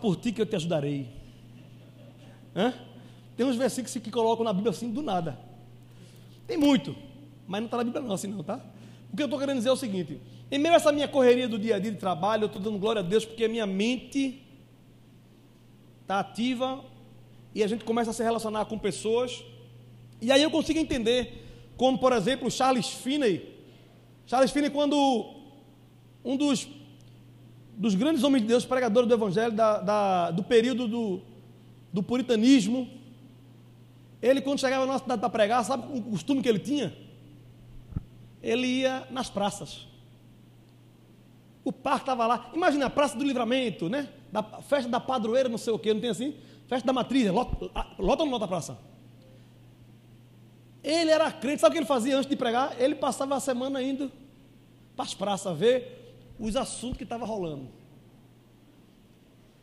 Por ti que eu te ajudarei. Hã? Tem uns versículos que colocam na Bíblia assim do nada. Tem muito, mas não está na Bíblia não assim não, tá? O que eu estou querendo dizer é o seguinte: em meio a essa minha correria do dia a dia de trabalho, eu estou dando glória a Deus porque a minha mente está ativa e a gente começa a se relacionar com pessoas. E aí eu consigo entender, como por exemplo Charles Finney. Charles Finney, quando um dos, dos grandes homens de Deus, pregadores do Evangelho, da, da, do período do, do puritanismo, ele, quando chegava na nossa cidade para pregar, sabe o costume que ele tinha? Ele ia nas praças. O parque estava lá. Imagina a Praça do Livramento, né? Da festa da padroeira, não sei o quê, não tem assim? Festa da matriz, lota, lota ou não lota a praça? Ele era crente, sabe o que ele fazia antes de pregar? Ele passava a semana indo para as praças ver os assuntos que estavam rolando.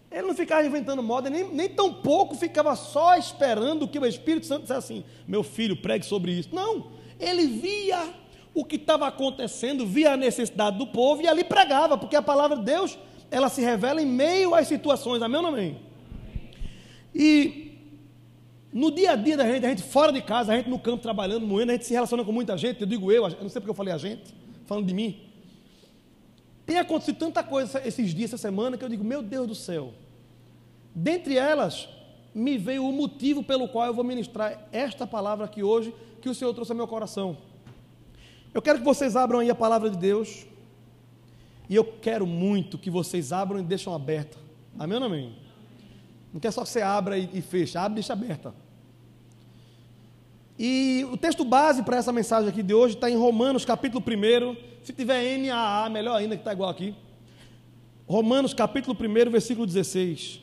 Ele não ficava inventando moda, nem, nem tão pouco ficava só esperando que o Espírito Santo dissesse assim: meu filho, pregue sobre isso. Não, ele via o que estava acontecendo, via a necessidade do povo e ali pregava, porque a palavra de Deus, ela se revela em meio às situações, amém ou não amém? E no dia a dia da gente, a gente fora de casa, a gente no campo trabalhando, moendo, a gente se relaciona com muita gente, eu digo eu, eu não sei porque eu falei a gente, falando de mim. Tem acontecido tanta coisa esses dias, essa semana, que eu digo, meu Deus do céu. Dentre elas, me veio o motivo pelo qual eu vou ministrar esta palavra aqui hoje, que o Senhor trouxe ao meu coração. Eu quero que vocês abram aí a palavra de Deus. E eu quero muito que vocês abram e deixem aberta. Amém ou não amém? Não quer só que você abra e, e feche, abre e deixa aberta. E o texto base para essa mensagem aqui de hoje está em Romanos, capítulo 1. Se tiver NAA, melhor ainda que está igual aqui. Romanos, capítulo 1, versículo 16.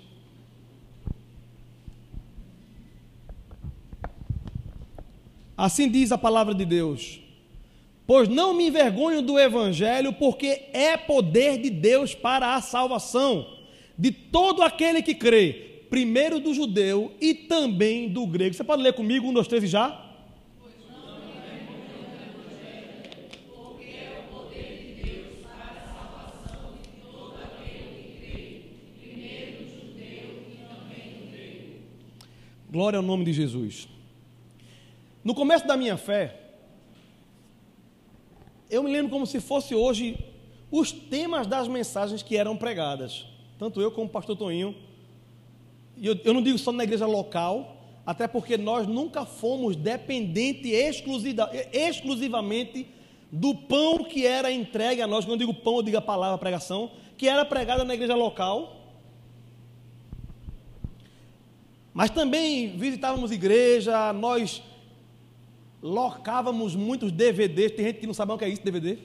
Assim diz a palavra de Deus: Pois não me envergonho do evangelho, porque é poder de Deus para a salvação de todo aquele que crê, primeiro do judeu e também do grego. Você pode ler comigo, um, dois, três e já? Glória ao nome de Jesus. No começo da minha fé, eu me lembro como se fosse hoje os temas das mensagens que eram pregadas. Tanto eu como o pastor Toninho. E eu, eu não digo só na igreja local, até porque nós nunca fomos dependentes exclusiva, exclusivamente do pão que era entregue a nós. Quando eu digo pão, eu digo a palavra pregação, que era pregada na igreja local Mas também visitávamos igreja, nós locávamos muitos DVDs. Tem gente que não sabe o que é isso, DVD.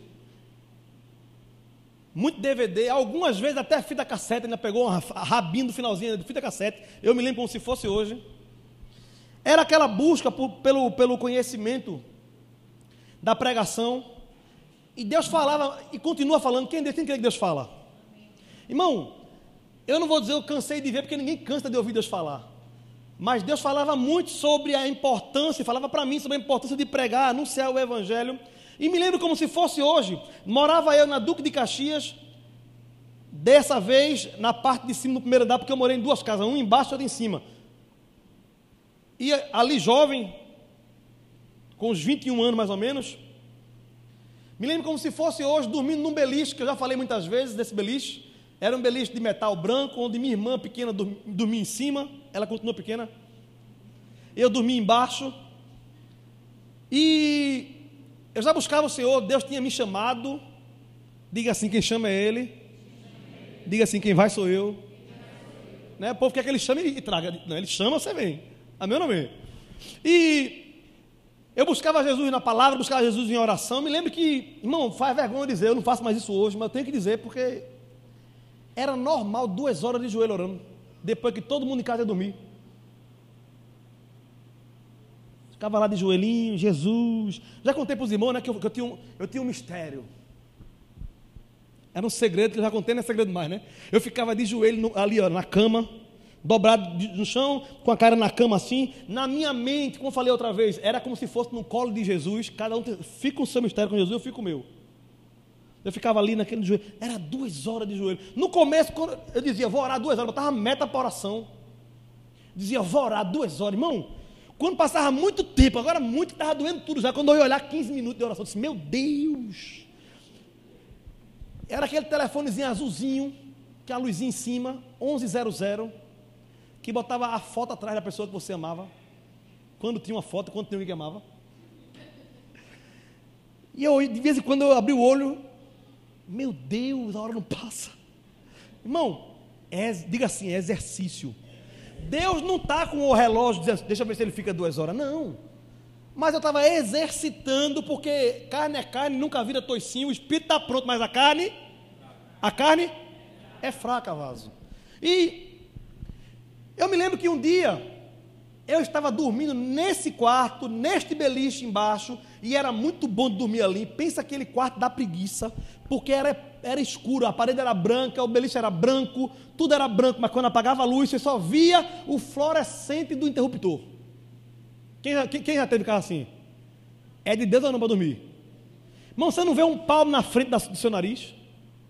Muito DVD, algumas vezes até fita cassete, ainda pegou uma rabinho do finalzinho de fita cassete. Eu me lembro como se fosse hoje. Era aquela busca por, pelo, pelo conhecimento da pregação. E Deus falava e continua falando. Quem tem que que Deus fala? Irmão, eu não vou dizer eu cansei de ver, porque ninguém cansa de ouvir Deus falar. Mas Deus falava muito sobre a importância, falava para mim sobre a importância de pregar, anunciar o Evangelho. E me lembro como se fosse hoje. Morava eu na Duque de Caxias, dessa vez na parte de cima do primeiro andar, porque eu morei em duas casas, uma embaixo e outra em cima. E ali jovem, com uns 21 anos mais ou menos, me lembro como se fosse hoje dormindo num beliche, que eu já falei muitas vezes desse beliche. Era um beliche de metal branco, onde minha irmã pequena dormia em cima, ela continuou pequena. Eu dormia embaixo. E eu já buscava o Senhor, Deus tinha me chamado. Diga assim: quem chama é Ele. Diga assim: quem vai sou eu. Né? O povo quer que ele chame e traga. Não, ele chama, você vem. Amém ou não amém? E eu buscava Jesus na palavra, buscava Jesus em oração. Me lembro que, irmão, faz vergonha dizer, eu não faço mais isso hoje, mas eu tenho que dizer porque era normal duas horas de joelho orando, depois que todo mundo em casa ia dormir. Ficava lá de joelhinho, Jesus. Já contei para os irmãos né, que, eu, que eu, tinha um, eu tinha um mistério. Era um segredo que eu já contei, não é segredo mais, né? Eu ficava de joelho no, ali, ó, na cama, dobrado no chão, com a cara na cama assim. Na minha mente, como eu falei outra vez, era como se fosse no colo de Jesus. Cada um fica o seu mistério com Jesus, eu fico o meu. Eu ficava ali naquele joelho. Era duas horas de joelho. No começo, quando eu dizia, vou orar duas horas, eu botava meta para oração. Dizia, vou orar duas horas. Irmão, quando passava muito tempo, agora muito, estava doendo tudo já. Quando eu ia olhar 15 minutos de oração, eu disse, meu Deus. Era aquele telefonezinho azulzinho, que a luzinha em cima, 1100, que botava a foto atrás da pessoa que você amava. Quando tinha uma foto, quando tinha alguém que amava. E eu, de vez em quando, eu abri o olho, meu Deus, a hora não passa. Irmão, é, diga assim, é exercício. Deus não está com o relógio dizendo, deixa eu ver se ele fica duas horas. Não. Mas eu estava exercitando, porque carne é carne, nunca vira toicinho, o espírito está pronto, mas a carne, a carne é fraca, vaso. E eu me lembro que um dia eu estava dormindo nesse quarto, neste beliche embaixo, e era muito bom dormir ali. Pensa aquele quarto da preguiça, porque era, era escuro, a parede era branca, o beliche era branco, tudo era branco, mas quando apagava a luz, você só via o fluorescente do interruptor. Quem, quem, quem já teve carro assim? É de Deus ou não para dormir? Irmão, você não vê um palmo na frente do seu nariz,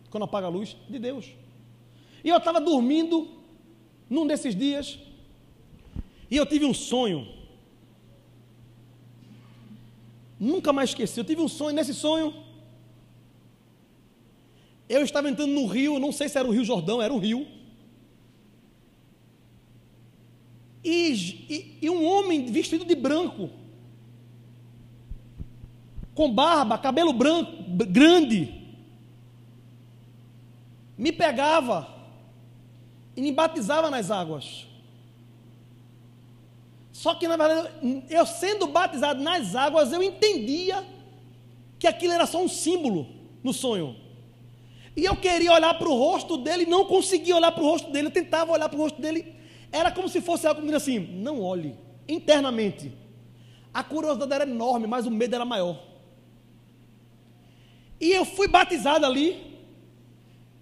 quando apaga a luz? De Deus. E eu estava dormindo num desses dias, e eu tive um sonho. Nunca mais esqueci. Eu tive um sonho. Nesse sonho, eu estava entrando no rio. Não sei se era o Rio Jordão, era o rio. E, e, e um homem vestido de branco, com barba, cabelo branco, grande, me pegava e me batizava nas águas. Só que, na verdade, eu sendo batizado nas águas, eu entendia que aquilo era só um símbolo no sonho. E eu queria olhar para o rosto dele, não conseguia olhar para o rosto dele, eu tentava olhar para o rosto dele. Era como se fosse algo assim: não olhe, internamente. A curiosidade era enorme, mas o medo era maior. E eu fui batizado ali,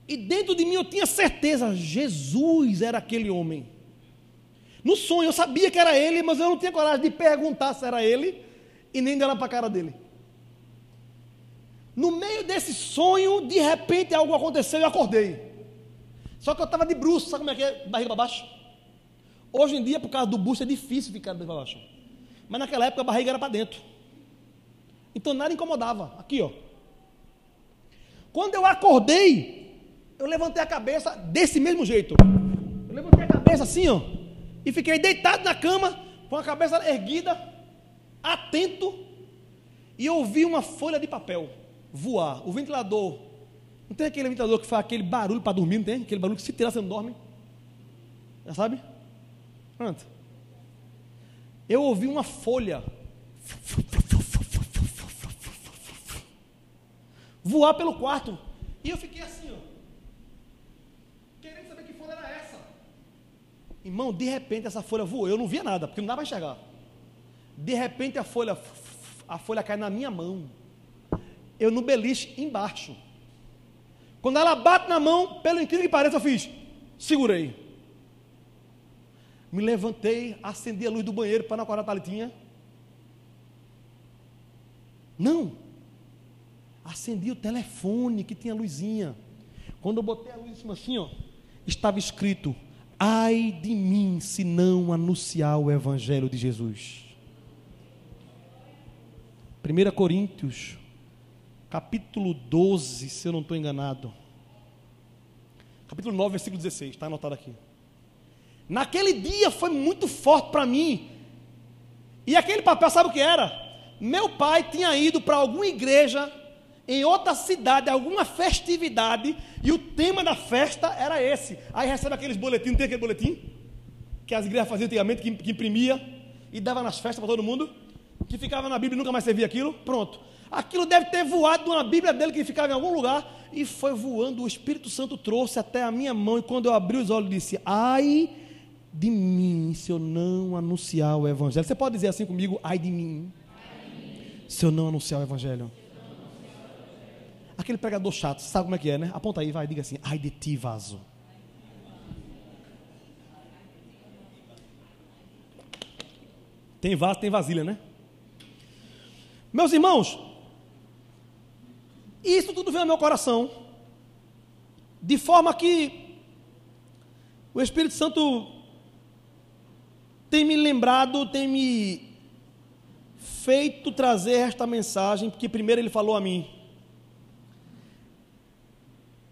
e dentro de mim eu tinha certeza: Jesus era aquele homem. No sonho eu sabia que era ele, mas eu não tinha coragem de perguntar se era ele e nem de olhar para a cara dele. No meio desse sonho, de repente algo aconteceu e eu acordei. Só que eu estava de bruxo, sabe como é que é? Barriga para baixo. Hoje em dia, por causa do busto, é difícil ficar de barriga para baixo. Mas naquela época a barriga era para dentro. Então nada incomodava. Aqui, ó. Quando eu acordei, eu levantei a cabeça desse mesmo jeito. Eu levantei a cabeça assim, ó e fiquei deitado na cama, com a cabeça erguida, atento, e ouvi uma folha de papel voar. O ventilador, não tem aquele ventilador que faz aquele barulho para dormir, não tem? Aquele barulho que se tirar você não dorme. Já sabe? Pronto. Eu ouvi uma folha voar pelo quarto. E eu fiquei assim, ó. Irmão, de repente essa folha voou. Eu não via nada, porque não dava para enxergar. De repente a folha, a folha cai na minha mão. Eu no beliche embaixo. Quando ela bate na mão, pelo incrível que pareça, eu fiz. Segurei. Me levantei, acendi a luz do banheiro para não acordar a Thalitinha. Não. Acendi o telefone que tinha luzinha. Quando eu botei a luz em cima assim, ó, estava escrito Ai de mim se não anunciar o Evangelho de Jesus. 1 Coríntios, capítulo 12, se eu não estou enganado. Capítulo 9, versículo 16, está anotado aqui. Naquele dia foi muito forte para mim. E aquele papel, sabe o que era? Meu pai tinha ido para alguma igreja em outra cidade, alguma festividade, e o tema da festa era esse. Aí recebe aqueles boletins, não tem aquele boletim? Que as igrejas faziam antigamente, que, imprimia e dava nas festas para todo mundo, que ficava na Bíblia e nunca mais servia aquilo. Pronto. Aquilo deve ter voado de uma Bíblia dele que ficava em algum lugar, e foi voando. O Espírito Santo trouxe até a minha mão, e quando eu abri os olhos, disse: Ai de mim, se eu não anunciar o Evangelho. Você pode dizer assim comigo: Ai de mim, se eu não anunciar o Evangelho. Aquele pregador chato, sabe como é que é, né? Aponta aí, vai, diga assim: ai de ti, vaso. Tem vaso, tem vasilha, né? Meus irmãos, isso tudo veio ao meu coração. De forma que o Espírito Santo tem me lembrado, tem me feito trazer esta mensagem, porque primeiro ele falou a mim.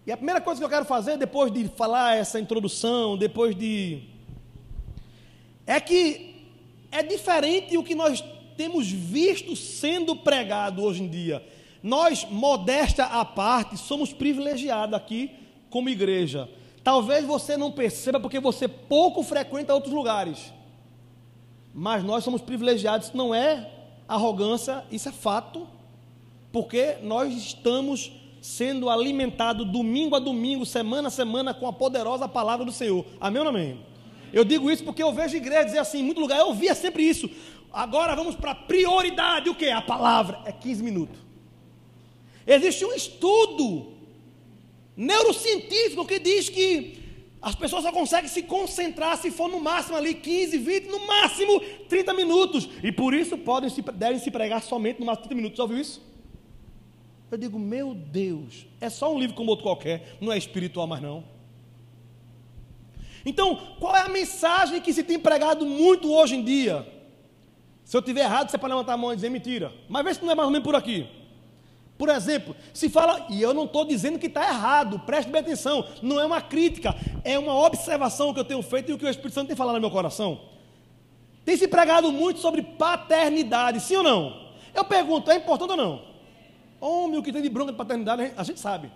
E a primeira coisa que eu quero fazer, depois de falar essa introdução, depois de. É que é diferente o que nós temos visto sendo pregado hoje em dia. Nós, modéstia à parte, somos privilegiados aqui como igreja. Talvez você não perceba porque você pouco frequenta outros lugares. Mas nós somos privilegiados, não é arrogância, isso é fato, porque nós estamos sendo alimentados domingo a domingo, semana a semana, com a poderosa palavra do Senhor. Amém ou não amém? Eu digo isso porque eu vejo igreja dizer assim, em muito lugar, eu ouvia sempre isso. Agora vamos para a prioridade, o que? A palavra. É 15 minutos. Existe um estudo neurocientífico que diz que as pessoas só conseguem se concentrar se for no máximo ali 15, 20, no máximo 30 minutos. E por isso podem se, devem se pregar somente no máximo 30 minutos. Já ouviu isso? Eu digo, meu Deus, é só um livro como outro qualquer, não é espiritual mais não. Então, qual é a mensagem que se tem pregado muito hoje em dia? Se eu tiver errado, você pode levantar a mão e dizer mentira. Mas vê se não é mais ou menos por aqui. Por exemplo, se fala, e eu não estou dizendo que está errado, preste bem atenção, não é uma crítica, é uma observação que eu tenho feito e o que o Espírito Santo tem falado no meu coração. Tem se pregado muito sobre paternidade, sim ou não? Eu pergunto, é importante ou não? Homem, o que tem de bronca de paternidade, a gente sabe.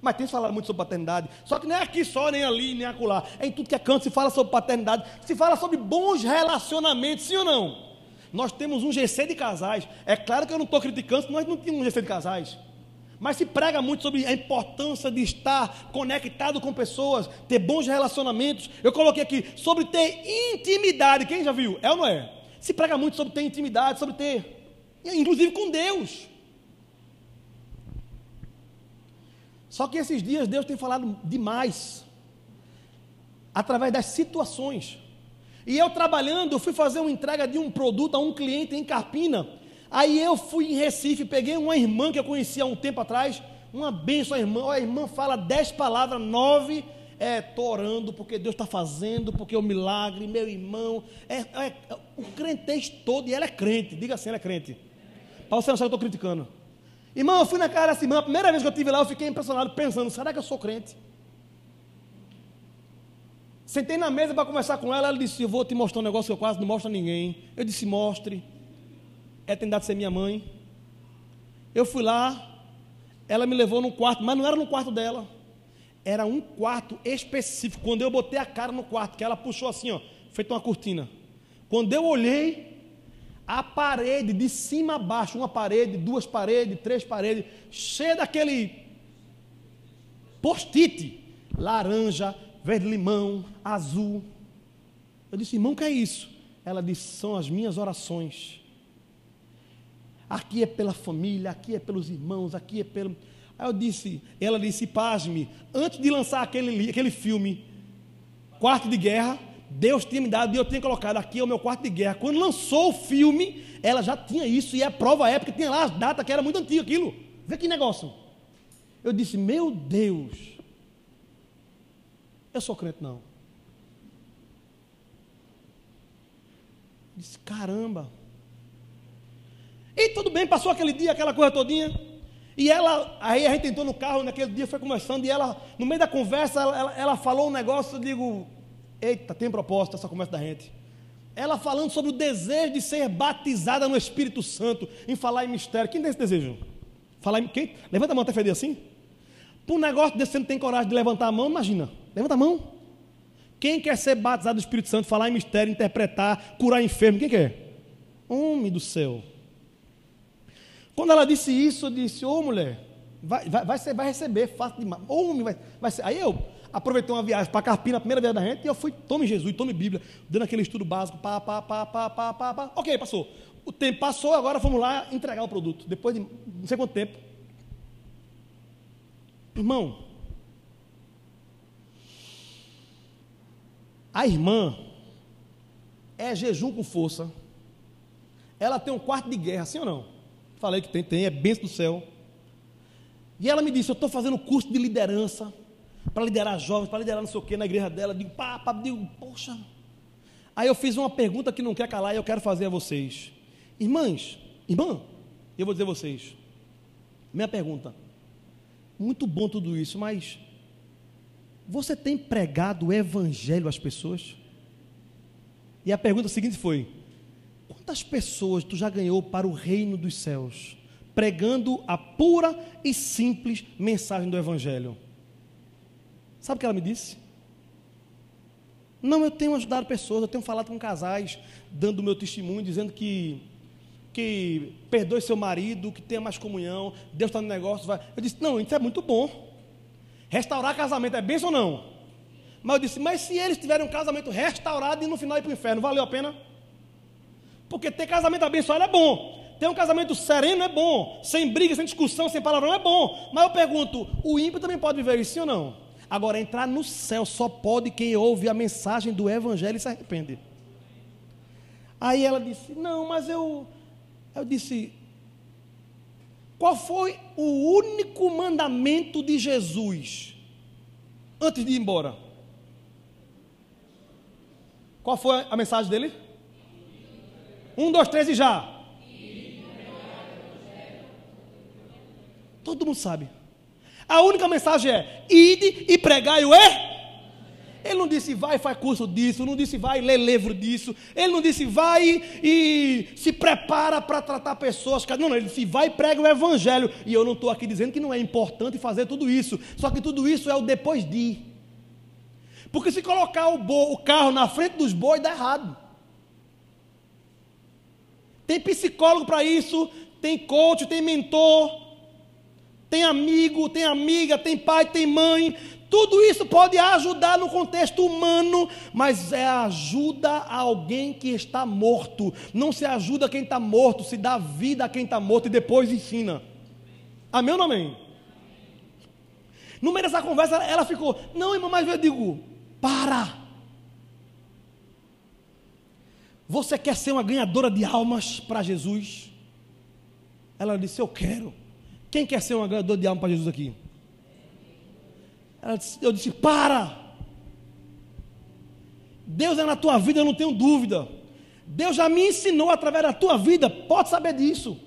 Mas tem falado muito sobre paternidade. Só que é aqui só, nem ali, nem acolá. É em tudo que é canto se fala sobre paternidade. Se fala sobre bons relacionamentos, sim ou não? Nós temos um GC de casais. É claro que eu não estou criticando, nós não temos um GC de casais. Mas se prega muito sobre a importância de estar conectado com pessoas, ter bons relacionamentos. Eu coloquei aqui sobre ter intimidade. Quem já viu? É ou não é? Se prega muito sobre ter intimidade, sobre ter, inclusive com Deus. Só que esses dias Deus tem falado demais através das situações. E eu trabalhando, eu fui fazer uma entrega de um produto a um cliente em Carpina. Aí eu fui em Recife, peguei uma irmã que eu conhecia há um tempo atrás, uma benção a irmã. A irmã fala dez palavras, nove é, tô orando porque Deus está fazendo, porque é o um milagre, meu irmão. É, é, o crentez todo, e ela é crente, diga assim, ela é crente. Para você não saber, eu estou criticando. Irmão, eu fui na cara dessa irmã, a primeira vez que eu estive lá, eu fiquei impressionado, pensando, será que eu sou crente? Sentei na mesa para conversar com ela, ela disse: Eu vou te mostrar um negócio que eu quase não mostro a ninguém. Eu disse: Mostre. É tentar ser minha mãe. Eu fui lá, ela me levou num quarto, mas não era no quarto dela. Era um quarto específico. Quando eu botei a cara no quarto, que ela puxou assim, ó, feito uma cortina. Quando eu olhei, a parede de cima a baixo, uma parede, duas paredes, três paredes, cheia daquele post-it, laranja, verde-limão, azul. Eu disse, irmão, o que é isso? Ela disse, são as minhas orações. Aqui é pela família, aqui é pelos irmãos, aqui é pelo. Aí eu disse, ela disse, pasme, antes de lançar aquele, aquele filme, Quarto de Guerra, Deus tinha me dado e eu tinha colocado aqui é o meu quarto de guerra. Quando lançou o filme, ela já tinha isso, e é a prova época, tinha lá as datas que era muito antigo aquilo. Vê que negócio. Eu disse, meu Deus, eu sou crente, não. Disse, caramba. E tudo bem, passou aquele dia, aquela coisa todinha. E ela, aí a gente entrou no carro naquele dia, foi conversando, e ela, no meio da conversa, ela, ela falou um negócio, eu digo, eita, tem proposta essa conversa da gente. Ela falando sobre o desejo de ser batizada no Espírito Santo, em falar em mistério. Quem tem esse desejo? Falar em quem? Levanta a mão até feder assim. Por um negócio desse, você não tem coragem de levantar a mão, imagina. Levanta a mão. Quem quer ser batizado do Espírito Santo, falar em mistério, interpretar, curar enfermo? Quem quer? Homem do céu. Quando ela disse isso, eu disse: Ô oh, mulher, vai, vai, vai, vai receber, fácil demais. Homem, vai, vai ser. Aí eu aproveitei uma viagem para Carpina, a primeira viagem da gente, e eu fui, tome Jesus, tome Bíblia, dando aquele estudo básico, pá, pá, pá, pá, pá, pá, pá. Ok, passou. O tempo passou, agora fomos lá entregar o produto. Depois de não sei quanto tempo. Irmão, A irmã é jejum com força. Ela tem um quarto de guerra, sim ou não? Falei que tem, tem, é bênção do céu. E ela me disse: Eu estou fazendo curso de liderança para liderar jovens, para liderar não sei o que na igreja dela. Digo, pá, pá, digo, poxa. Aí eu fiz uma pergunta que não quer calar e eu quero fazer a vocês. Irmãs, irmã, eu vou dizer a vocês. Minha pergunta. Muito bom tudo isso, mas você tem pregado o evangelho às pessoas? E a pergunta seguinte foi: quantas pessoas tu já ganhou para o reino dos céus, pregando a pura e simples mensagem do evangelho? Sabe o que ela me disse? Não, eu tenho ajudado pessoas, eu tenho falado com casais, dando o meu testemunho, dizendo que que perdoe seu marido, que tenha mais comunhão, Deus está no negócio. Vai. Eu disse, não, isso é muito bom. Restaurar casamento é bênção ou não? Mas eu disse, mas se eles tiverem um casamento restaurado e no final ir para o inferno, valeu a pena? Porque ter casamento abençoado é bom. Ter um casamento sereno é bom. Sem briga, sem discussão, sem palavrão é bom. Mas eu pergunto, o ímpio também pode viver isso, ou não? Agora, entrar no céu só pode quem ouve a mensagem do Evangelho e se arrepende. Aí ela disse: Não, mas eu. Eu disse: Qual foi o único mandamento de Jesus antes de ir embora? Qual foi a mensagem dele? Um, dois, três e já. Todo mundo sabe. A única mensagem é: ide e pregai o é. Ele não disse vai faz curso disso, não disse vai ler livro disso, ele não disse vai e se prepara para tratar pessoas. Não, não, ele disse vai e prega o evangelho. E eu não estou aqui dizendo que não é importante fazer tudo isso, só que tudo isso é o depois de. Porque se colocar o, bo, o carro na frente dos bois dá errado. Tem psicólogo para isso, tem coach, tem mentor, tem amigo, tem amiga, tem pai, tem mãe. Tudo isso pode ajudar no contexto humano, mas é ajuda a alguém que está morto. Não se ajuda quem está morto, se dá vida a quem está morto e depois ensina. Amém ou não amém? No meio dessa conversa, ela ficou, não, irmão, mas eu digo, para. Você quer ser uma ganhadora de almas para Jesus? Ela disse, eu quero. Quem quer ser um ganhador de alma para Jesus aqui? Disse, eu disse: para. Deus é na tua vida, eu não tenho dúvida. Deus já me ensinou através da tua vida, pode saber disso.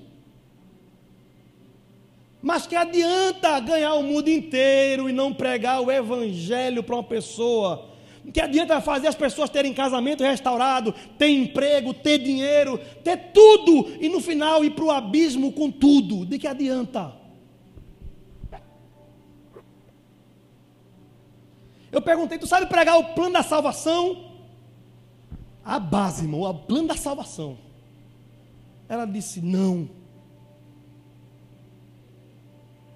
Mas que adianta ganhar o mundo inteiro e não pregar o evangelho para uma pessoa? Que adianta fazer as pessoas terem casamento restaurado, ter emprego, ter dinheiro, ter tudo e no final ir para o abismo com tudo? De que adianta? Eu perguntei, tu sabe pregar o plano da salvação? A base, irmão, o plano da salvação. Ela disse, não.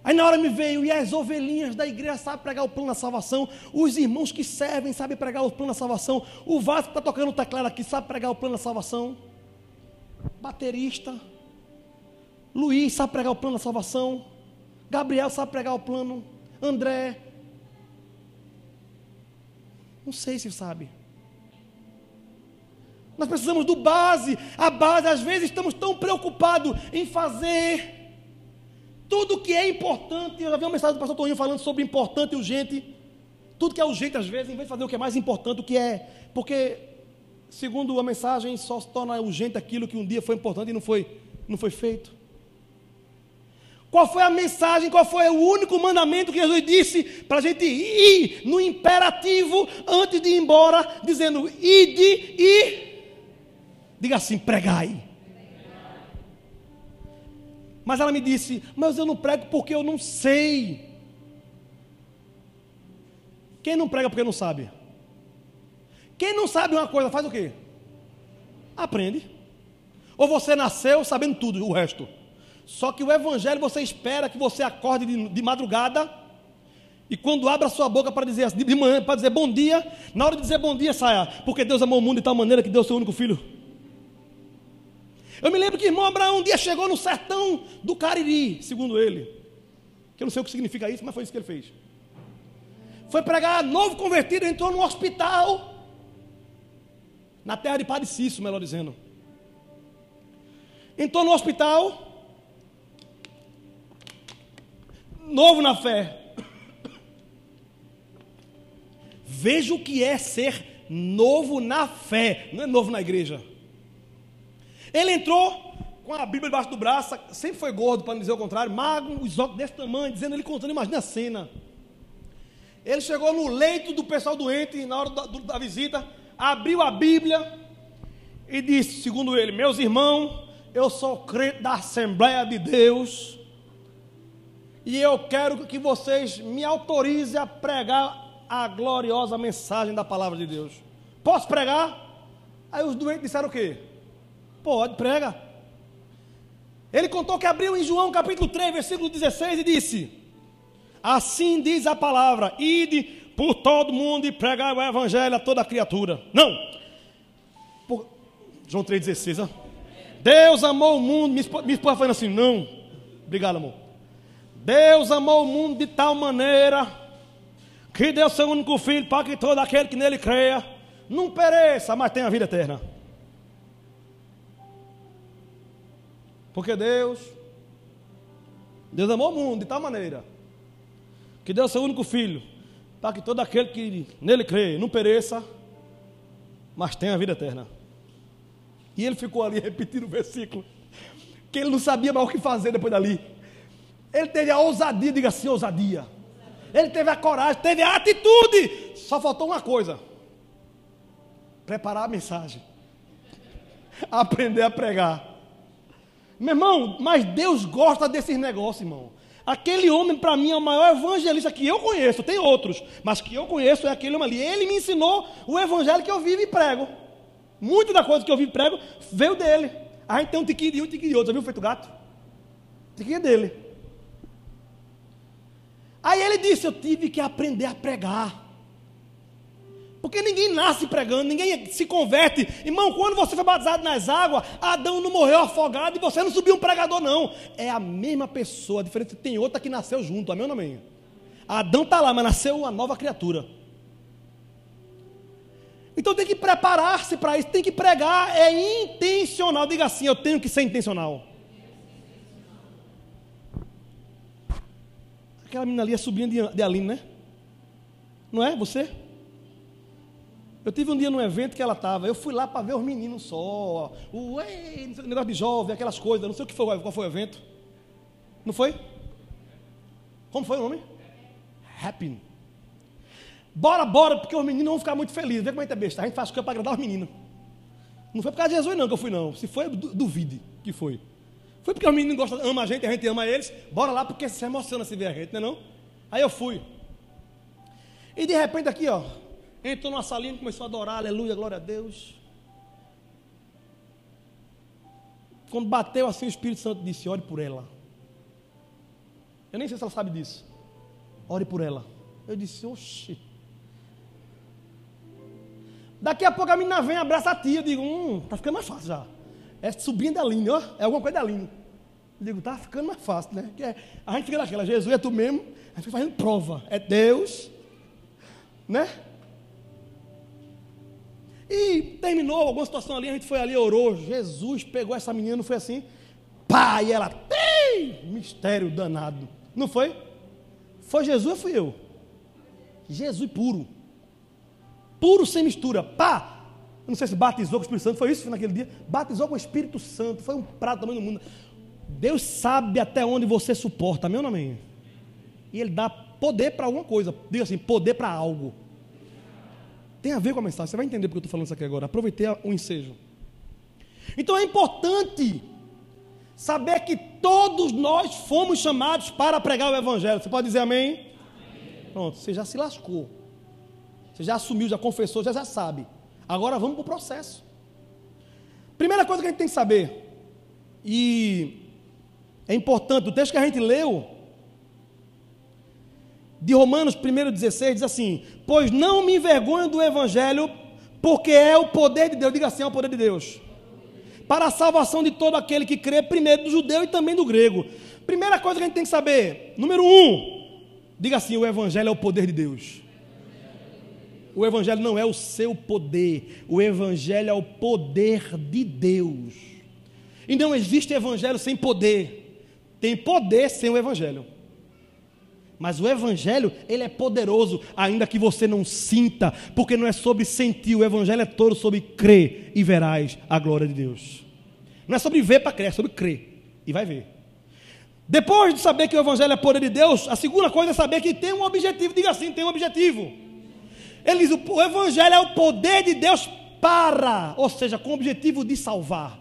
Aí na hora me veio, e as ovelhinhas da igreja sabem pregar o plano da salvação, os irmãos que servem sabem pregar o plano da salvação, o Vasco está tocando o teclado aqui sabe pregar o plano da salvação, baterista, Luiz sabe pregar o plano da salvação, Gabriel sabe pregar o plano, André, não sei se sabe. Nós precisamos do base. A base, às vezes, estamos tão preocupados em fazer tudo que é importante. Eu já vi uma mensagem do pastor Toninho falando sobre importante e urgente. Tudo que é urgente, às vezes, em vez de fazer o que é mais importante, o que é. Porque, segundo a mensagem, só se torna urgente aquilo que um dia foi importante e não foi, não foi feito. Qual foi a mensagem, qual foi o único mandamento que Jesus disse para a gente ir no imperativo antes de ir embora, dizendo: ide e. Diga assim: pregai. Mas ela me disse: Mas eu não prego porque eu não sei. Quem não prega porque não sabe? Quem não sabe uma coisa faz o quê? Aprende. Ou você nasceu sabendo tudo, o resto. Só que o evangelho você espera que você acorde de, de madrugada e quando abre a sua boca para dizer de manhã, para dizer bom dia, na hora de dizer bom dia, saia, porque Deus amou o mundo de tal maneira que deu seu único filho. Eu me lembro que irmão Abraão um dia chegou no sertão do Cariri, segundo ele. Que eu não sei o que significa isso, mas foi isso que ele fez. Foi pregar novo convertido, entrou no hospital. Na terra de Padre Cício, melhor dizendo. Entrou no hospital novo na fé. Veja o que é ser novo na fé, não é novo na igreja. Ele entrou com a Bíblia debaixo do braço, sempre foi gordo, para não dizer o contrário, magro, os olhos desse tamanho, dizendo ele contando, imagina a cena. Ele chegou no leito do pessoal doente, na hora da, da visita, abriu a Bíblia e disse, segundo ele, meus irmãos, eu sou crente da Assembleia de Deus e eu quero que vocês me autorizem a pregar a gloriosa mensagem da palavra de Deus. Posso pregar? Aí os doentes disseram o quê? Pode, prega. Ele contou que abriu em João capítulo 3, versículo 16 e disse: Assim diz a palavra: Ide por todo mundo e pregai o evangelho a toda criatura. Não. Por... João 3,16. Deus amou o mundo. Minha esposa falando assim: Não. Obrigado, amor. Deus amou o mundo de tal maneira que deu seu único filho para que todo aquele que nele creia não pereça, mas tenha vida eterna. Porque Deus, Deus amou o mundo de tal maneira que deu seu único filho para que todo aquele que nele crê não pereça, mas tenha vida eterna. E ele ficou ali repetindo o versículo, que ele não sabia mais o que fazer depois dali. Ele teve a ousadia, diga assim, ousadia. Ele teve a coragem, teve a atitude. Só faltou uma coisa: preparar a mensagem, aprender a pregar. Meu irmão, mas Deus gosta desses negócios, irmão. Aquele homem, para mim, é o maior evangelista que eu conheço. Tem outros, mas que eu conheço é aquele homem ali. Ele me ensinou o evangelho que eu vivo e prego. Muito da coisa que eu vivo e prego veio dele. A gente tem um tiquinho de um, tiquinho de outro. Já viu feito gato? Tiquinho é dele. Aí ele disse: Eu tive que aprender a pregar. Porque ninguém nasce pregando, ninguém se converte. Irmão, quando você foi batizado nas águas, Adão não morreu afogado e você não subiu um pregador, não. É a mesma pessoa, a diferença tem outra que nasceu junto, amém ou não amém? Adão está lá, mas nasceu uma nova criatura. Então tem que preparar-se para isso, tem que pregar, é intencional. Diga assim: eu tenho que ser intencional. Aquela menina ali é sobrinha de, de Aline, né? Não é? Você? Eu tive um dia num evento que ela estava, eu fui lá para ver os meninos só, o negócio de jovem, aquelas coisas, não sei o que foi, qual foi o evento. Não foi? Como foi o nome? Happy. Bora, bora, porque os meninos vão ficar muito felizes. Vê como é que é besta. A gente faz coisa para agradar os meninos. Não foi por causa de Jesus, não, que eu fui, não. Se foi, duvide que foi. Foi porque os meninos gostam, amam a gente, a gente ama eles. Bora lá, porque se emociona se ver a gente, não é não? Aí eu fui. E de repente aqui, ó, Entrou numa salinha e começou a adorar, aleluia, glória a Deus. Quando bateu assim, o Espírito Santo disse: Ore por ela. Eu nem sei se ela sabe disso. Ore por ela. Eu disse: Oxi. Daqui a pouco a menina vem, abraça a tia. Eu digo: Hum, tá ficando mais fácil já. É subindo da linha, ó. É alguma coisa da linha. Eu digo: Tá ficando mais fácil, né? Porque a gente fica naquela: Jesus é tu mesmo. A gente fica fazendo prova. É Deus, né? E terminou alguma situação ali, a gente foi ali, orou. Jesus pegou essa menina, não foi assim? Pá, e ela, Ei! mistério danado. Não foi? Foi Jesus ou fui eu? Jesus puro. Puro sem mistura. Pá! Eu não sei se batizou com o Espírito Santo, foi isso naquele dia? Batizou com o Espírito Santo, foi um prato também no mundo. Deus sabe até onde você suporta, meu nome. E Ele dá poder para alguma coisa. Diga assim, poder para algo. Tem a ver com a mensagem. Você vai entender porque eu estou falando isso aqui agora. Aproveitei o ensejo. Então é importante saber que todos nós fomos chamados para pregar o Evangelho. Você pode dizer amém? amém. Pronto, você já se lascou. Você já assumiu, já confessou, já já sabe. Agora vamos para o processo. Primeira coisa que a gente tem que saber, e é importante, o texto que a gente leu de Romanos 1,16 diz assim: Pois não me envergonho do Evangelho, porque é o poder de Deus. Diga assim: é o poder de Deus. Para a salvação de todo aquele que crê, primeiro do judeu e também do grego. Primeira coisa que a gente tem que saber: número um, diga assim: o Evangelho é o poder de Deus. O Evangelho não é o seu poder, o Evangelho é o poder de Deus. E não existe Evangelho sem poder, tem poder sem o Evangelho. Mas o evangelho, ele é poderoso, ainda que você não sinta, porque não é sobre sentir, o evangelho é todo sobre crer e verás a glória de Deus. Não é sobre ver para crer, é sobre crer e vai ver. Depois de saber que o evangelho é poder de Deus, a segunda coisa é saber que tem um objetivo. Diga assim, tem um objetivo. Ele diz: o evangelho é o poder de Deus para, ou seja, com o objetivo de salvar.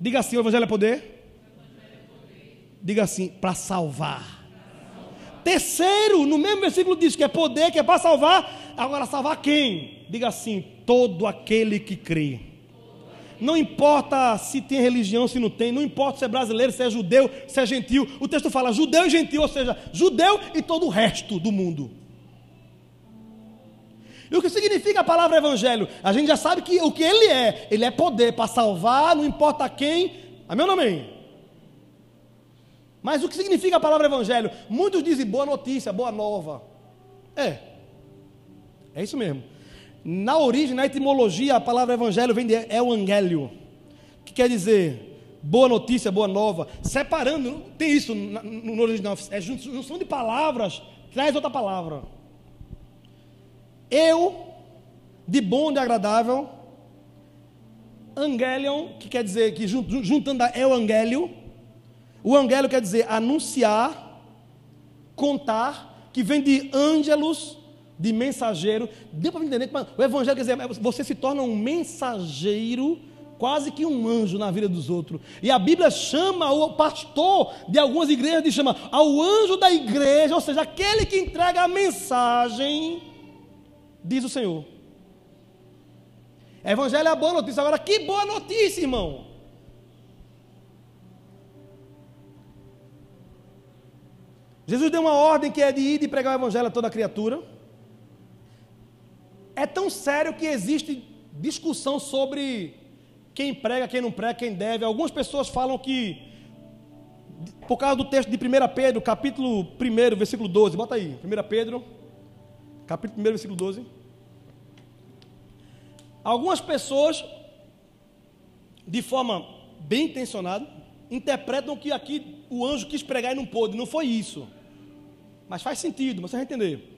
Diga assim: o evangelho é poder? Diga assim, para salvar. Terceiro, no mesmo versículo diz que é poder, que é para salvar. Agora, salvar quem? Diga assim: todo aquele que crê. Não importa se tem religião, se não tem, não importa se é brasileiro, se é judeu, se é gentil. O texto fala judeu e gentil, ou seja, judeu e todo o resto do mundo. E o que significa a palavra evangelho? A gente já sabe que o que ele é, ele é poder para salvar, não importa quem. Amém ou amém? Mas o que significa a palavra evangelho? Muitos dizem boa notícia, boa nova. É. É isso mesmo. Na origem, na etimologia, a palavra evangelho vem de evangélio, que quer dizer boa notícia, boa nova. Separando, tem isso no original, é junção de palavras, traz outra palavra. Eu, de bom, de agradável, angelion, que quer dizer que juntando a evangélio, o evangelho quer dizer anunciar, contar, que vem de ângelos, de mensageiro. Deu para entender que o evangelho quer dizer, você se torna um mensageiro, quase que um anjo na vida dos outros. E a Bíblia chama o pastor de algumas igrejas de chama ao anjo da igreja, ou seja, aquele que entrega a mensagem, diz o Senhor. Evangelho é a boa notícia. Agora, que boa notícia, irmão! Jesus deu uma ordem que é de ir e pregar o evangelho a toda criatura. É tão sério que existe discussão sobre quem prega, quem não prega, quem deve. Algumas pessoas falam que, por causa do texto de 1 Pedro, capítulo 1, versículo 12, bota aí, 1 Pedro, capítulo 1, versículo 12. Algumas pessoas, de forma bem intencionada, interpretam que aqui o anjo quis pregar e não pôde. Não foi isso. Mas faz sentido, você vai entender.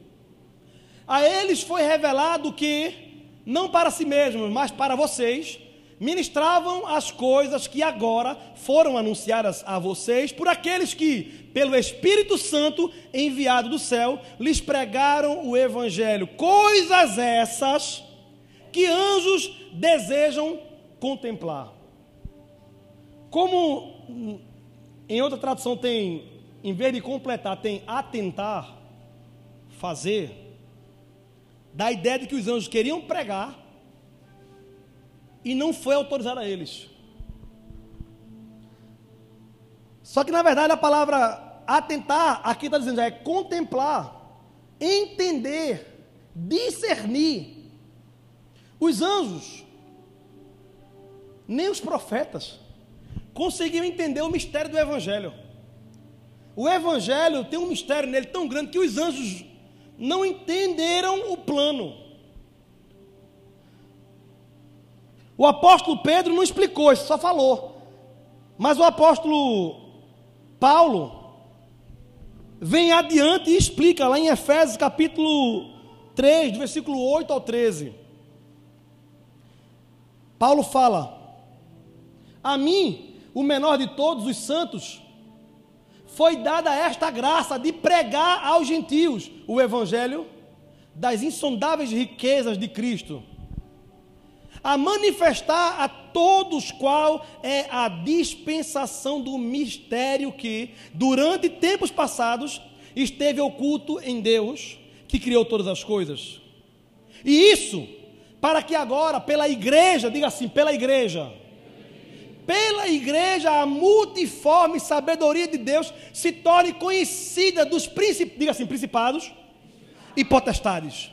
A eles foi revelado que, não para si mesmos, mas para vocês, ministravam as coisas que agora foram anunciadas a vocês por aqueles que, pelo Espírito Santo enviado do céu, lhes pregaram o Evangelho. Coisas essas que anjos desejam contemplar. Como em outra tradução tem em vez de completar, tem atentar, fazer, dá a ideia de que os anjos queriam pregar e não foi autorizado a eles. Só que na verdade a palavra atentar aqui está dizendo é contemplar, entender, discernir. Os anjos, nem os profetas, conseguiam entender o mistério do Evangelho. O Evangelho tem um mistério nele tão grande que os anjos não entenderam o plano. O apóstolo Pedro não explicou, só falou. Mas o apóstolo Paulo vem adiante e explica lá em Efésios capítulo 3, do versículo 8 ao 13. Paulo fala: A mim, o menor de todos os santos, foi dada esta graça de pregar aos gentios o evangelho das insondáveis riquezas de Cristo, a manifestar a todos qual é a dispensação do mistério que, durante tempos passados, esteve oculto em Deus, que criou todas as coisas. E isso, para que agora, pela igreja, diga assim, pela igreja, pela igreja a multiforme sabedoria de Deus se torne conhecida dos príncipes, diga assim, principados e potestades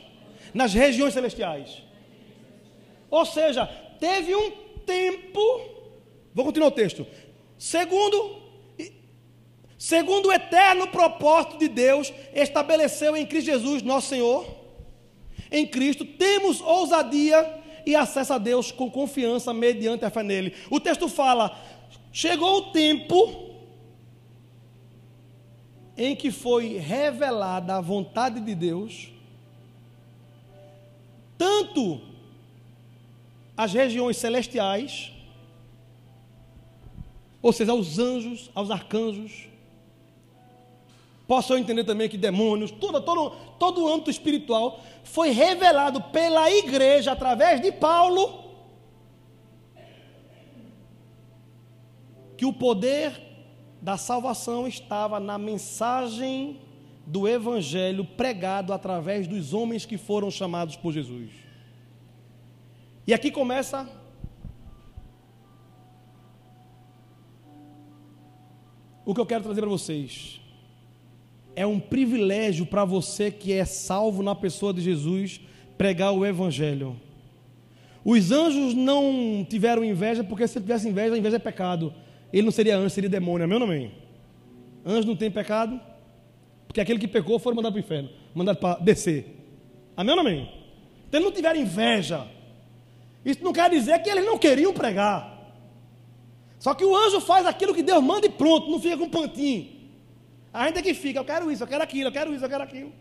nas regiões celestiais. Ou seja, teve um tempo, vou continuar o texto. Segundo segundo o eterno propósito de Deus, estabeleceu em Cristo Jesus, nosso Senhor, em Cristo, temos ousadia e acesso a Deus com confiança mediante a fé nele. O texto fala: chegou o tempo em que foi revelada a vontade de Deus, tanto as regiões celestiais, ou seja, aos anjos, aos arcanjos, possam entender também que demônios, todo, todo, todo o âmbito espiritual foi revelado pela igreja através de Paulo que o poder da salvação estava na mensagem do evangelho pregado através dos homens que foram chamados por Jesus. E aqui começa o que eu quero trazer para vocês. É um privilégio para você que é salvo na pessoa de Jesus pregar o evangelho. Os anjos não tiveram inveja, porque se tivesse inveja, a inveja é pecado ele não seria anjo, seria demônio, amém ou não amém? Anjo não tem pecado, porque aquele que pecou foi mandado para o inferno, mandado para descer. Amém ou não amém? Então eles não tiveram inveja. Isso não quer dizer que eles não queriam pregar. Só que o anjo faz aquilo que Deus manda e pronto, não fica com um pantinho. Ainda que fica, eu quero isso, eu quero aquilo, eu quero isso, eu quero aquilo.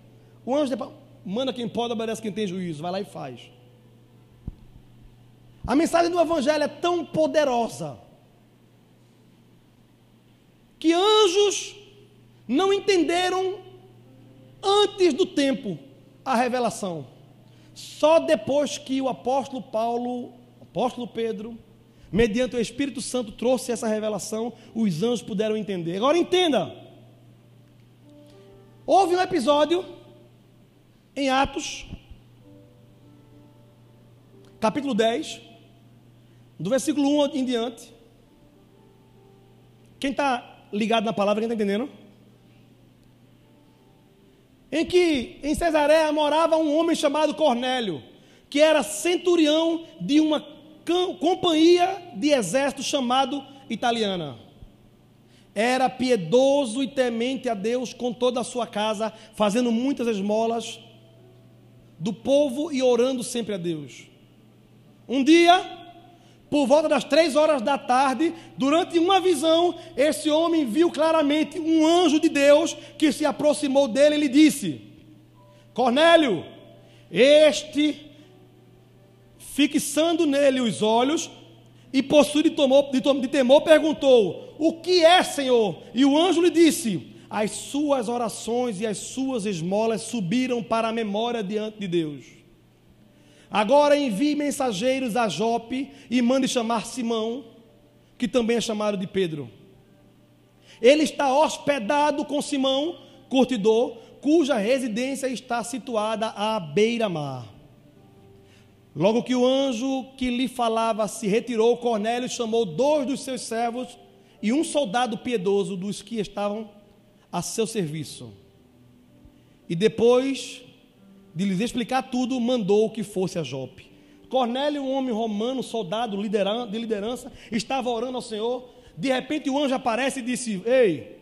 O anjo depois, manda quem pode, obedece quem tem juízo, vai lá e faz. A mensagem do Evangelho é tão poderosa que anjos não entenderam antes do tempo a revelação. Só depois que o apóstolo Paulo, apóstolo Pedro, mediante o Espírito Santo trouxe essa revelação, os anjos puderam entender. Agora entenda. Houve um episódio em Atos, capítulo 10, do versículo 1 em diante. Quem está ligado na palavra, quem está entendendo? Em que em Cesareia morava um homem chamado Cornélio, que era centurião de uma companhia de exército chamado italiana. Era piedoso e temente a Deus com toda a sua casa, fazendo muitas esmolas do povo e orando sempre a Deus. Um dia, por volta das três horas da tarde, durante uma visão, esse homem viu claramente um anjo de Deus que se aproximou dele e lhe disse: Cornélio, este, fixando nele os olhos e possuído de, temor, perguntou: O que é, Senhor? E o anjo lhe disse: As suas orações e as suas esmolas subiram para a memória diante de Deus. Agora envie mensageiros a Jope e mande chamar Simão, que também é chamado de Pedro. Ele está hospedado com Simão, curtidor, cuja residência está situada à beira-mar. Logo que o anjo que lhe falava se retirou, Cornélio chamou dois dos seus servos e um soldado piedoso dos que estavam a seu serviço. E depois de lhes explicar tudo, mandou que fosse a Jope. Cornélio, um homem romano, soldado de liderança, estava orando ao Senhor. De repente o anjo aparece e disse: Ei,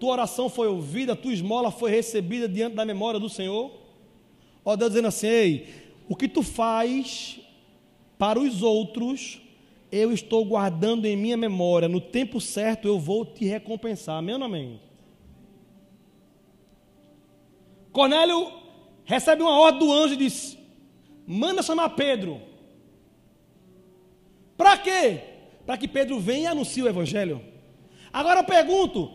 tua oração foi ouvida, tua esmola foi recebida diante da memória do Senhor. Ó Deus dizendo assim: Ei, o que tu faz para os outros, eu estou guardando em minha memória. No tempo certo eu vou te recompensar. Amém ou não amém? Cornélio recebe uma ordem do anjo e diz: manda chamar Pedro. Para quê? Para que Pedro venha e anuncie o evangelho. Agora eu pergunto: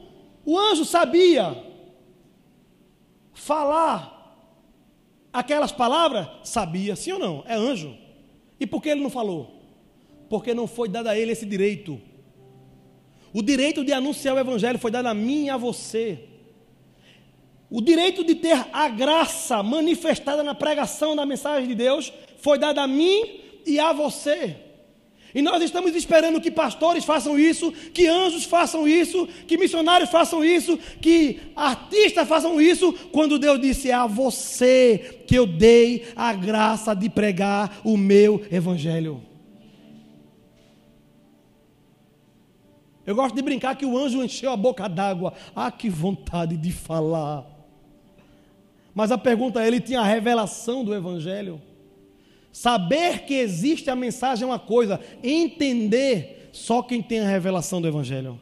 o anjo sabia falar aquelas palavras? Sabia, sim ou não? É anjo. E por que ele não falou? Porque não foi dado a ele esse direito. O direito de anunciar o evangelho foi dado a mim e a você. O direito de ter a graça manifestada na pregação da mensagem de Deus foi dado a mim e a você. E nós estamos esperando que pastores façam isso, que anjos façam isso, que missionários façam isso, que artistas façam isso, quando Deus disse: É a você que eu dei a graça de pregar o meu evangelho. Eu gosto de brincar que o anjo encheu a boca d'água. Ah, que vontade de falar. Mas a pergunta é: ele tinha a revelação do Evangelho? Saber que existe a mensagem é uma coisa, entender só quem tem a revelação do Evangelho.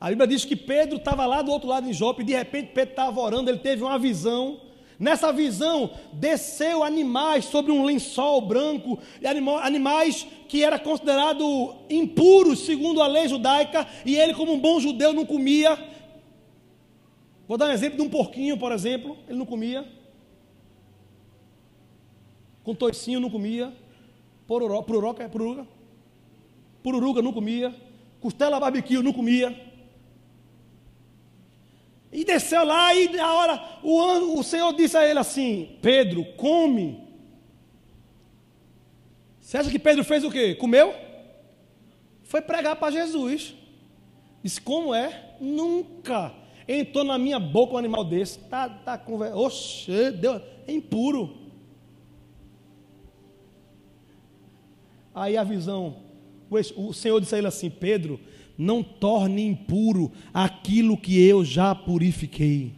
A Bíblia diz que Pedro estava lá do outro lado em Jope, e de repente Pedro estava orando, ele teve uma visão. Nessa visão, desceu animais sobre um lençol branco, animais que era considerado impuros segundo a lei judaica, e ele, como um bom judeu, não comia. Vou dar um exemplo de um porquinho, por exemplo, ele não comia. Com toicinho não comia. Pororó, pururuca, pururuca. Pururuca não comia. Costela barbecue não comia. E desceu lá e na hora o, o Senhor disse a ele assim: Pedro, come. Você acha que Pedro fez o quê? Comeu? Foi pregar para Jesus. Disse: Como é? Nunca entrou na minha boca um animal desse. Tá, tá com. Oxe, Deus, é impuro. Aí a visão, o Senhor disse a ele assim: Pedro, não torne impuro aquilo que eu já purifiquei.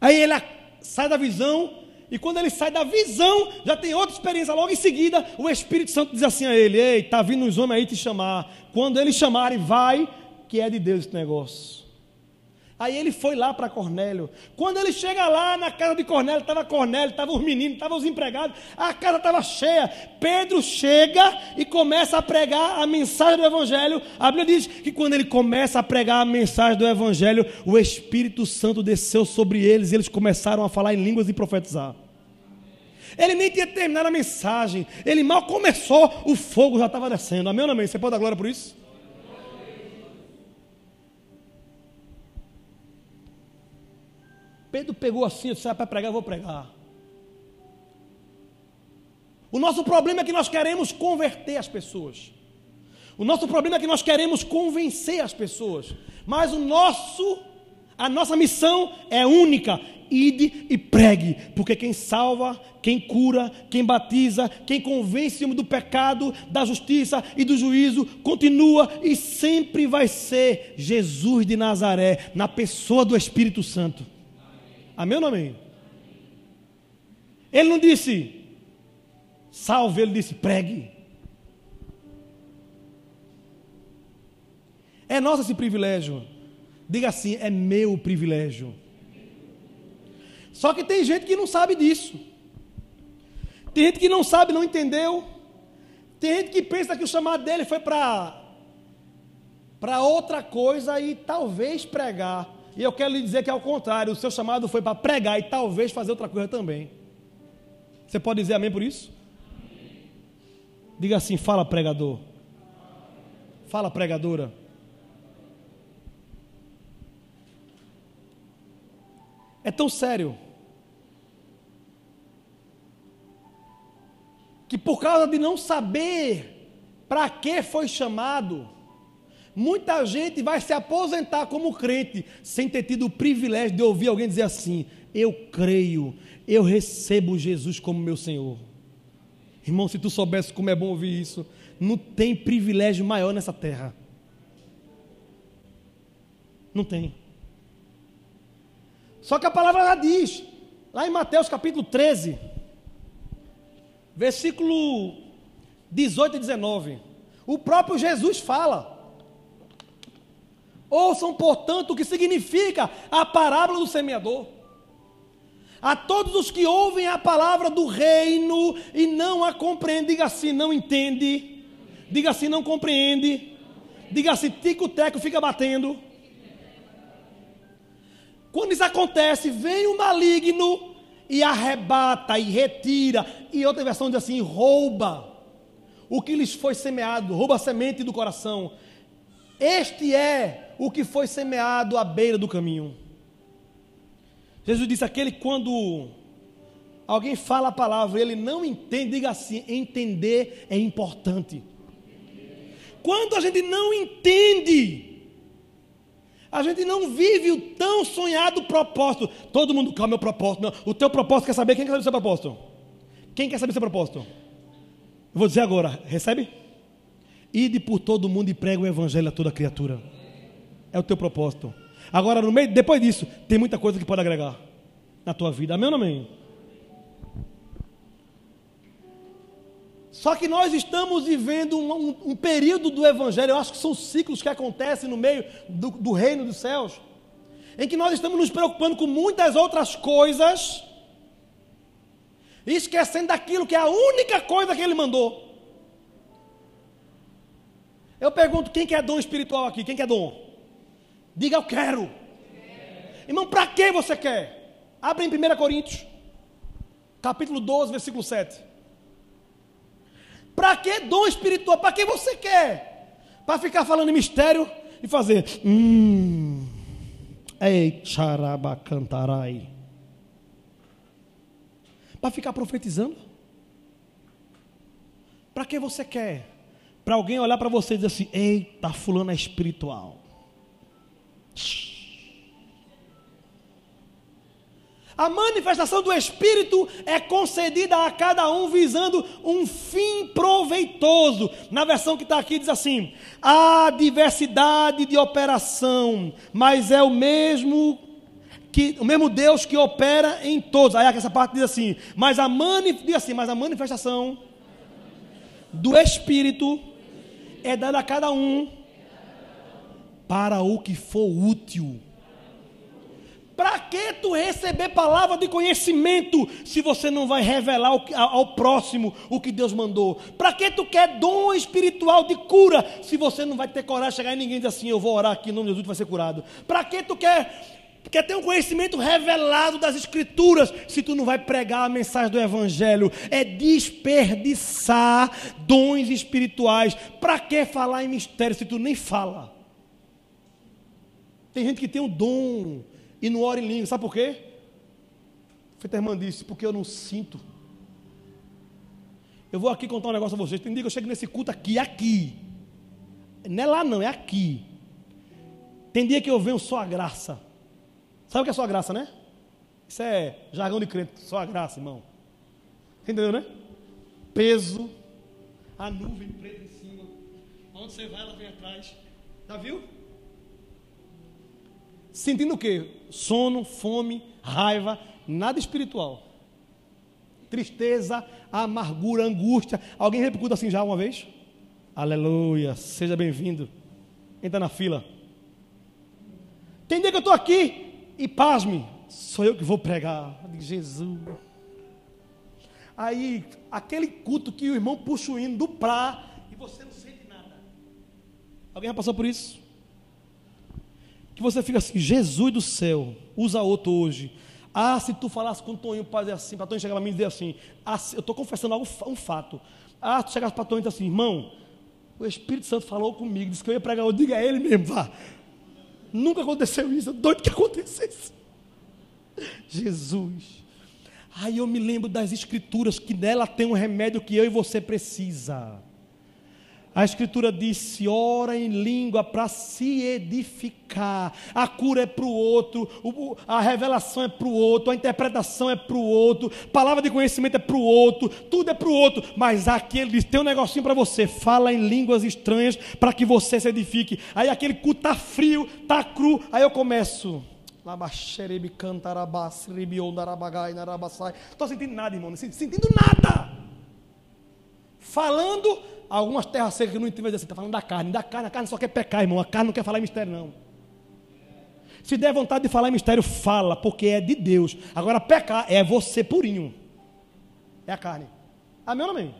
Aí ele sai da visão, e quando ele sai da visão, já tem outra experiência. Logo em seguida, o Espírito Santo diz assim a ele: Ei, está vindo uns homens aí te chamar. Quando eles chamarem, vai, que é de Deus esse negócio. Aí ele foi lá para Cornélio. Quando ele chega lá na casa de Cornélio, estava Cornélio, estavam os meninos, estavam os empregados, a casa estava cheia. Pedro chega e começa a pregar a mensagem do Evangelho. A Bíblia diz que quando ele começa a pregar a mensagem do Evangelho, o Espírito Santo desceu sobre eles e eles começaram a falar em línguas e profetizar. Ele nem tinha terminado a mensagem, ele mal começou, o fogo já estava descendo. Amém ou amém? Você pode dar glória por isso? Pedro pegou assim, disse: ah, para pregar, eu vou pregar. O nosso problema é que nós queremos converter as pessoas. O nosso problema é que nós queremos convencer as pessoas. Mas o nosso, a nossa missão é única: ide e pregue, porque quem salva, quem cura, quem batiza, quem convence do pecado, da justiça e do juízo, continua e sempre vai ser Jesus de Nazaré, na pessoa do Espírito Santo. Amém ou não amém? Ele não disse salve, ele disse pregue. É nosso esse privilégio. Diga assim: é meu privilégio. Só que tem gente que não sabe disso. Tem gente que não sabe, não entendeu. Tem gente que pensa que o chamado dele foi para para outra coisa e talvez pregar. E eu quero lhe dizer que, ao contrário, o seu chamado foi para pregar e talvez fazer outra coisa também. Você pode dizer amém por isso? Diga assim: fala, pregador. Fala, pregadora. É tão sério que, por causa de não saber para que foi chamado, Muita gente vai se aposentar como crente sem ter tido o privilégio de ouvir alguém dizer assim: Eu creio, eu recebo Jesus como meu Senhor. Irmão, se tu soubesse como é bom ouvir isso, não tem privilégio maior nessa terra. Não tem. Só que a palavra já diz, lá em Mateus capítulo 13, versículo 18 e 19, o próprio Jesus fala. Ouçam, portanto, o que significa a parábola do semeador. A todos os que ouvem a palavra do reino e não a compreendem, diga assim, não entende. Diga assim, não compreende. Diga assim, tico-teco fica batendo. Quando isso acontece, vem o maligno e arrebata e retira. E outra versão diz assim: rouba o que lhes foi semeado, rouba a semente do coração. Este é o que foi semeado à beira do caminho. Jesus disse: aquele quando alguém fala a palavra, ele não entende, diga assim: entender é importante. Quando a gente não entende, a gente não vive o tão sonhado propósito. Todo mundo, calma, meu propósito. Não. O teu propósito quer saber? Quem quer saber o seu propósito? Quem quer saber o seu propósito? Eu vou dizer agora, recebe? Ide por todo mundo e prega o evangelho a toda criatura. É o teu propósito. Agora, no meio, depois disso, tem muita coisa que pode agregar na tua vida. Amém ou amém? Só que nós estamos vivendo um, um, um, período do Evangelho, eu acho que são ciclos que acontecem no meio do, do reino dos céus, em que nós estamos nos preocupando com muitas outras coisas, esquecendo daquilo que é a única coisa que Ele mandou. Eu pergunto: quem quer dom espiritual aqui? Quem quer dom? Diga eu quero. Irmão, para que você quer? Abre em 1 Coríntios, capítulo 12, versículo 7. Para que dom espiritual? Para que você quer? Para ficar falando em mistério e fazer. Hum. Ei, charabacantarai. Para ficar profetizando? Para que você quer? Para alguém olhar para você e dizer assim: Eita, fulano é espiritual. A manifestação do Espírito é concedida a cada um visando um fim proveitoso. Na versão que está aqui diz assim: há diversidade de operação, mas é o mesmo que o mesmo Deus que opera em todos. Aí essa parte diz assim: mas a, diz assim, mas a manifestação do Espírito é dada a cada um para o que for útil. Para que tu receber palavra de conhecimento se você não vai revelar ao, ao próximo o que Deus mandou? Para que tu quer dom espiritual de cura se você não vai ter coragem de chegar em ninguém e dizer assim: Eu vou orar aqui, em nome de Jesus, vai ser curado? Para que tu quer quer ter um conhecimento revelado das Escrituras, se tu não vai pregar a mensagem do Evangelho, é desperdiçar dons espirituais. Para que falar em mistério se tu nem fala? Tem gente que tem um dom e não ora em língua. Sabe por quê? A irmã disse, porque eu não sinto. Eu vou aqui contar um negócio a vocês. Tem dia que eu chego nesse culto aqui, aqui. Não é lá não, é aqui. Tem dia que eu venho só a graça. Sabe o que é só a graça, né? Isso é jargão de crente, só a graça, irmão. Entendeu, né? Peso, a nuvem preta em cima. Onde você vai, ela vem atrás. Já viu? Sentindo o quê? Sono, fome, raiva, nada espiritual. Tristeza, amargura, angústia. Alguém repercuta assim já uma vez? Aleluia, seja bem-vindo. Entra na fila. Tem dia que eu estou aqui e pasme, sou eu que vou pregar. De Jesus. Aí, aquele culto que o irmão puxa o hino do prá e você não sente nada. Alguém já passou por isso? Que você fica assim, Jesus do céu, usa outro hoje. Ah, se tu falasse com o Toninho para dizer assim, para Toninho chegar para mim e dizer assim, ah, eu estou confessando algo, um fato. Ah, tu chegasse para Toninho e dizer assim, irmão, o Espírito Santo falou comigo, disse que eu ia pregar, eu digo a ele mesmo, vá. Nunca aconteceu isso, doido que acontecesse. Jesus. Aí eu me lembro das escrituras que nela tem um remédio que eu e você precisa. A Escritura disse: ora em língua para se edificar. A cura é para o outro, a revelação é para o outro, a interpretação é para o outro, palavra de conhecimento é para o outro, tudo é para o outro. Mas aquele diz: tem um negocinho para você, fala em línguas estranhas para que você se edifique. Aí aquele cu está frio, está cru. Aí eu começo. Estou sentindo nada, irmão, não sentindo nada. Falando algumas terras secas que não entendem assim, está falando da carne. Da carne, a carne só quer pecar, irmão. A carne não quer falar em mistério, não. Se der vontade de falar em mistério, fala, porque é de Deus. Agora, pecar é você purinho. É a carne. Amém ou não amém?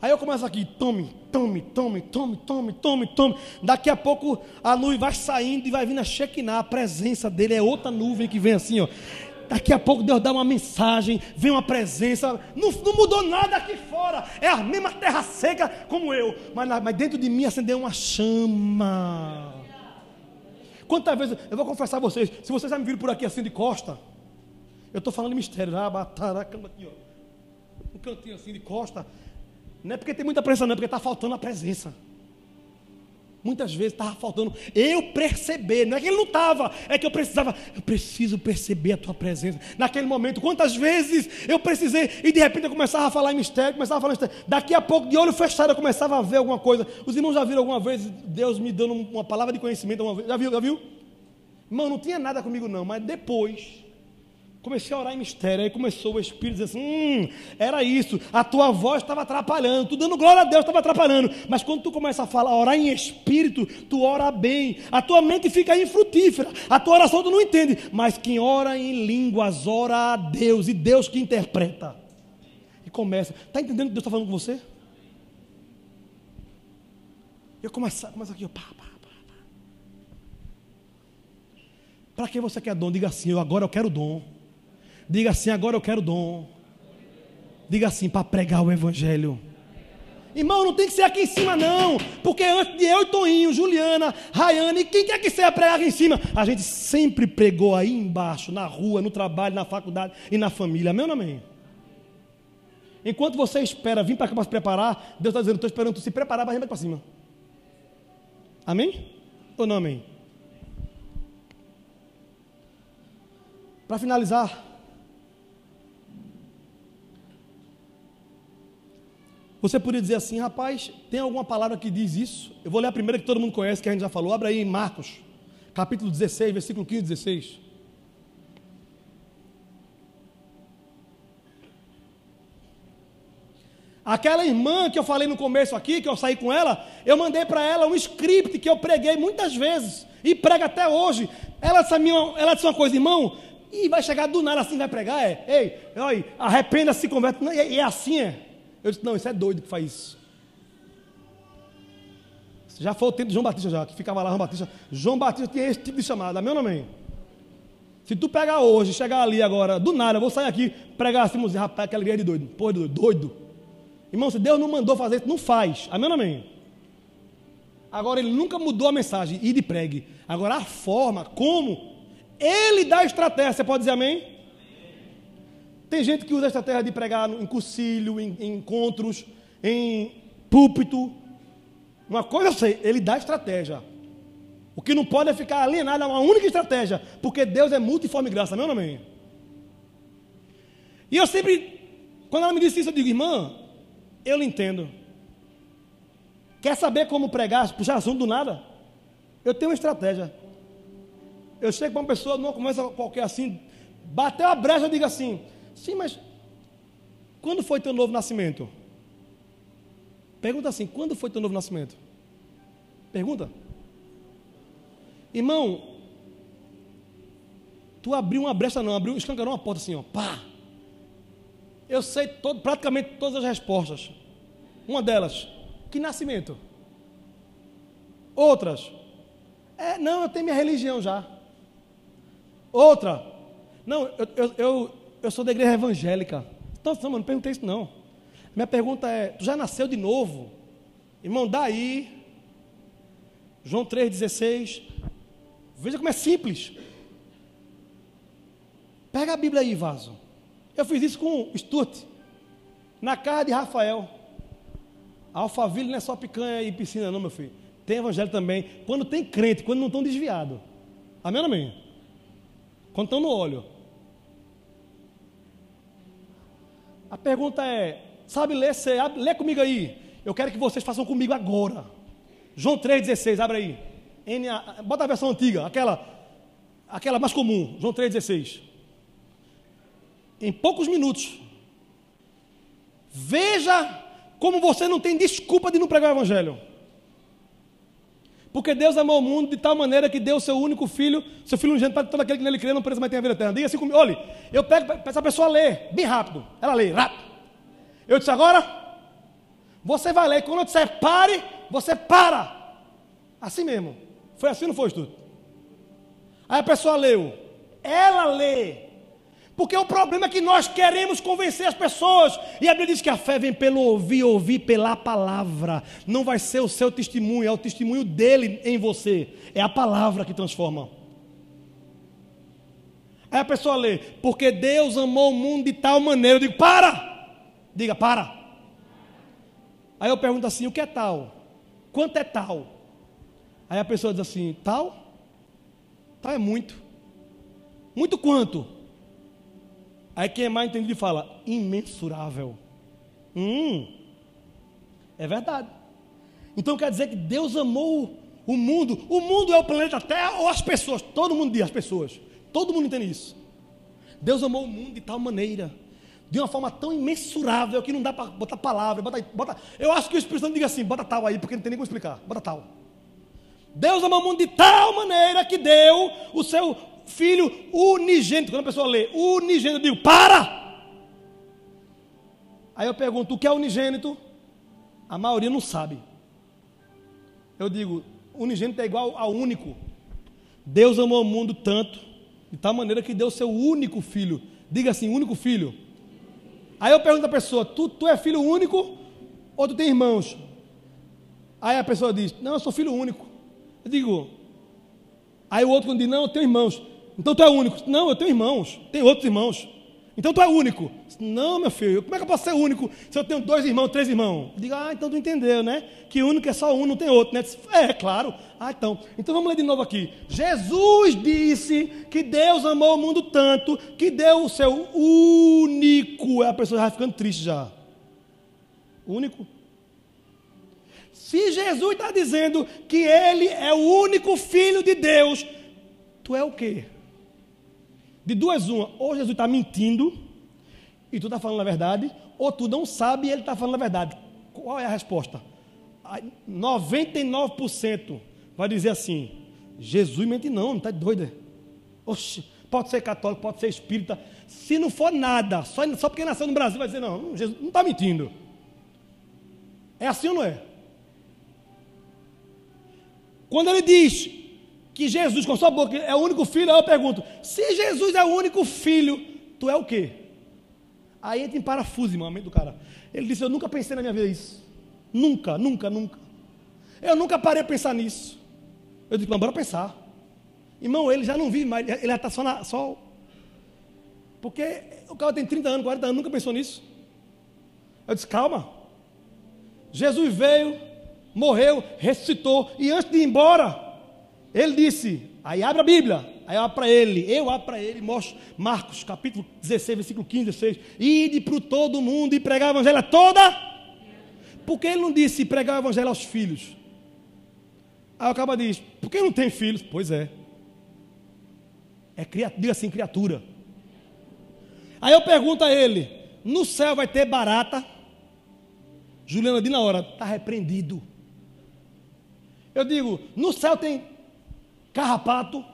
Aí eu começo aqui, tome, tome, tome, tome, tome, tome, tome. Daqui a pouco a nuvem vai saindo e vai vindo a Shekinah. A presença dele é outra nuvem que vem assim, ó. Daqui a pouco Deus dá uma mensagem, vem uma presença. Não, não mudou nada aqui fora. É a mesma terra seca como eu. Mas, mas dentro de mim acendeu uma chama. Quantas vezes, eu vou confessar a vocês, se vocês já me viram por aqui assim de costa, eu estou falando de mistério, ah, aqui, ó. Um cantinho assim de costa. Não é porque tem muita presença, não, é porque está faltando a presença. Muitas vezes estava faltando eu perceber, não é que ele não estava, é que eu precisava, eu preciso perceber a tua presença. Naquele momento, quantas vezes eu precisei, e de repente eu começava a falar em mistério, começava a falar em mistério. Daqui a pouco, de olho fechado, eu começava a ver alguma coisa. Os irmãos já viram alguma vez Deus me dando uma palavra de conhecimento? Uma vez? Já viu? Já viu? Irmão, não tinha nada comigo não, mas depois, Comecei a orar em mistério, aí começou o Espírito dizer assim: hum, era isso, a tua voz estava atrapalhando, tu dando glória a Deus estava atrapalhando, mas quando tu começa a falar, orar em espírito, tu ora bem, a tua mente fica infrutífera, a tua oração tu não entende, mas quem ora em línguas, ora a Deus, e Deus que interpreta. E começa, está entendendo o que Deus está falando com você? Eu começo, começo aqui, pá, pá, pá, pá. Para que você quer dom? Diga assim, eu agora eu quero dom. Diga assim: agora eu quero dom. Diga assim: para pregar o Evangelho. Irmão, não tem que ser aqui em cima, não. Porque antes de eu e Toninho, Juliana, Rayane, quem quer que seja pregar aqui em cima, a gente sempre pregou aí embaixo, na rua, no trabalho, na faculdade e na família. Amém ou amém? Enquanto você espera vir para cá para se preparar, Deus está dizendo: estou esperando tu se preparar para vir para cima. Amém? Ou não amém? Para finalizar, Você poderia dizer assim, rapaz, tem alguma palavra que diz isso? Eu vou ler a primeira que todo mundo conhece, que a gente já falou. Abre aí em Marcos, capítulo 16, versículo 15 e 16. Aquela irmã que eu falei no começo aqui, que eu saí com ela, eu mandei para ela um script que eu preguei muitas vezes e prega até hoje. Ela disse, ela disse uma coisa, irmão, e vai chegar do nada assim, vai pregar, é? Ei, oi, arrependa-se, converte. E é assim, é. Eu disse, não, isso é doido que faz isso. Já foi o tempo de João Batista já, que ficava lá João Batista. João Batista tinha esse tipo de chamada, amém ou não amém? Se tu pegar hoje, chegar ali agora, do nada, eu vou sair aqui, pregar assim, rapaz, aquela igreja de doido. Pô, doido, doido. Irmão, se Deus não mandou fazer isso, não faz. Amém ou não amém? Agora, ele nunca mudou a mensagem, e de pregue. Agora, a forma, como, ele dá a estratégia. Você pode dizer amém? Tem gente que usa a estratégia de pregar em cursilho, em, em encontros, em púlpito. Uma coisa eu sei, ele dá estratégia. O que não pode é ficar alienado a uma única estratégia, porque Deus é multiforme graça, meu nome. E eu sempre, quando ela me disse isso, eu digo, irmã, eu lhe entendo. Quer saber como pregar, puxar assunto do nada? Eu tenho uma estratégia. Eu chego para uma pessoa, numa conversa qualquer assim, bateu a brecha, eu digo assim: Sim, mas quando foi teu novo nascimento? Pergunta assim: quando foi teu novo nascimento? Pergunta. Irmão, tu abriu uma brecha, não, abriu, escancarou uma porta assim, ó, pá. Eu sei todo, praticamente todas as respostas. Uma delas, que nascimento? Outras, é, não, eu tenho minha religião já. Outra, não, eu, eu, eu eu sou da igreja evangélica. Então, não, não perguntei isso não. Minha pergunta é, tu já nasceu de novo? Irmão, daí, João 3,16, veja como é simples. Pega a Bíblia aí, vaso. Eu fiz isso com o Stuart, na casa de Rafael. Alphaville não é só picanha e piscina, não, meu filho. Tem evangelho também. Quando tem crente, quando não estão desviados. Amém ou amém? Quando estão no óleo. Pergunta é: sabe ler? Você, lê comigo aí. Eu quero que vocês façam comigo agora. João 3,16, abre aí. NA, bota a versão antiga, aquela, aquela mais comum. João 3,16. Em poucos minutos. Veja como você não tem desculpa de não pregar o Evangelho. Porque Deus amou o mundo de tal maneira que deu o seu único filho, seu filho unigênito, para todo aquele que nele crê, não precisa mais ter a vida eterna. Diga assim comigo, olha, eu pego para essa pessoa ler, bem rápido. Ela lê, rápido. Eu disse agora, você vai ler, quando eu disser pare, você para. Assim mesmo. Foi assim, não foi, tudo? Aí a pessoa leu. Ela lê. Porque o problema é que nós queremos convencer as pessoas. E a Bíblia diz que a fé vem pelo ouvir, ouvir pela palavra. Não vai ser o seu testemunho, é o testemunho dele em você. É a palavra que transforma. Aí a pessoa lê, porque Deus amou o mundo de tal maneira. Eu digo, para! Diga, para. Aí eu pergunto assim: o que é tal? Quanto é tal? Aí a pessoa diz assim: tal? Tal é muito. Muito quanto? Aí quem é mais entendido fala, imensurável. Hum, é verdade. Então quer dizer que Deus amou o mundo. O mundo é o planeta Terra ou as pessoas? Todo mundo diz as pessoas. Todo mundo entende isso. Deus amou o mundo de tal maneira, de uma forma tão imensurável que não dá para botar palavra. Bota, bota, eu acho que o Espírito Santo diga assim: bota tal aí, porque não tem nem como explicar. Bota tal. Deus amou o mundo de tal maneira que deu o seu filho unigênito. Quando a pessoa lê unigênito, eu digo: para! Aí eu pergunto: o que é unigênito? A maioria não sabe. Eu digo: unigênito é igual ao único. Deus amou o mundo tanto, de tal maneira que deu o seu único filho. Diga assim: único filho. Aí eu pergunto à pessoa: tu, tu é filho único ou tu tem irmãos? Aí a pessoa diz: Não, eu sou filho único. Eu digo: Aí o outro diz: Não, eu tenho irmãos. Então tu é único. Não, eu tenho irmãos. Tem outros irmãos. Então tu é único. Não, meu filho, como é que eu posso ser único se eu tenho dois irmãos, três irmãos? Diga, ah, então tu entendeu, né? Que único é só um, não tem outro, né? É, claro. Ah, então. Então vamos ler de novo aqui. Jesus disse que Deus amou o mundo tanto que deu o seu único. A pessoa já vai ficando triste já. Único. Se Jesus está dizendo que Ele é o único Filho de Deus, tu é o quê? De duas uma, ou Jesus está mentindo e tu está falando a verdade, ou tu não sabe e ele está falando a verdade. Qual é a resposta? 99% vai dizer assim: Jesus mente não, não está doido. Oxe, pode ser católico, pode ser espírita. Se não for nada, só, só porque nasceu no Brasil, vai dizer: não, Jesus não está mentindo. É assim ou não é? Quando ele diz que Jesus, com sua boca, é o único filho, aí eu pergunto: se Jesus é o único filho, tu é o quê? Aí entra em parafuso, irmão, a do cara. Ele disse: Eu nunca pensei na minha vida isso. Nunca, nunca, nunca. Eu nunca parei a pensar nisso. Eu disse: Não, bora pensar. Irmão, ele já não vive mais, ele já está só, na, só. Porque o cara tem 30 anos, 40 anos, nunca pensou nisso. Eu disse: Calma. Jesus veio, morreu, ressuscitou, e antes de ir embora, ele disse, aí abre a Bíblia, aí eu abro para ele, eu abro para ele, mostro Marcos capítulo 16, versículo 15, 16, ide para todo mundo e pregar o evangelho a toda. Por que ele não disse pregar o evangelho aos filhos? Aí o cabo diz, por que não tem filhos? Pois é. É diga assim, criatura. Aí eu pergunto a ele, no céu vai ter barata? Juliana diz na hora, está repreendido. Eu digo, no céu tem Carrapato,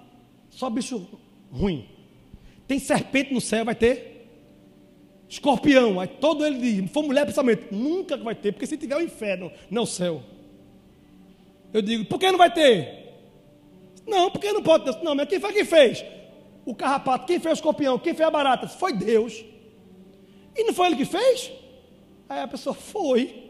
só bicho ruim. Tem serpente no céu, vai ter. Escorpião, aí todo ele diz, for mulher, pensamento, nunca vai ter, porque se tiver o inferno, não o céu. Eu digo, por que não vai ter? Não, porque não pode ter. Não, mas quem foi que fez? O carrapato, quem fez o escorpião, quem fez a barata? Foi Deus. E não foi ele que fez? Aí a pessoa foi.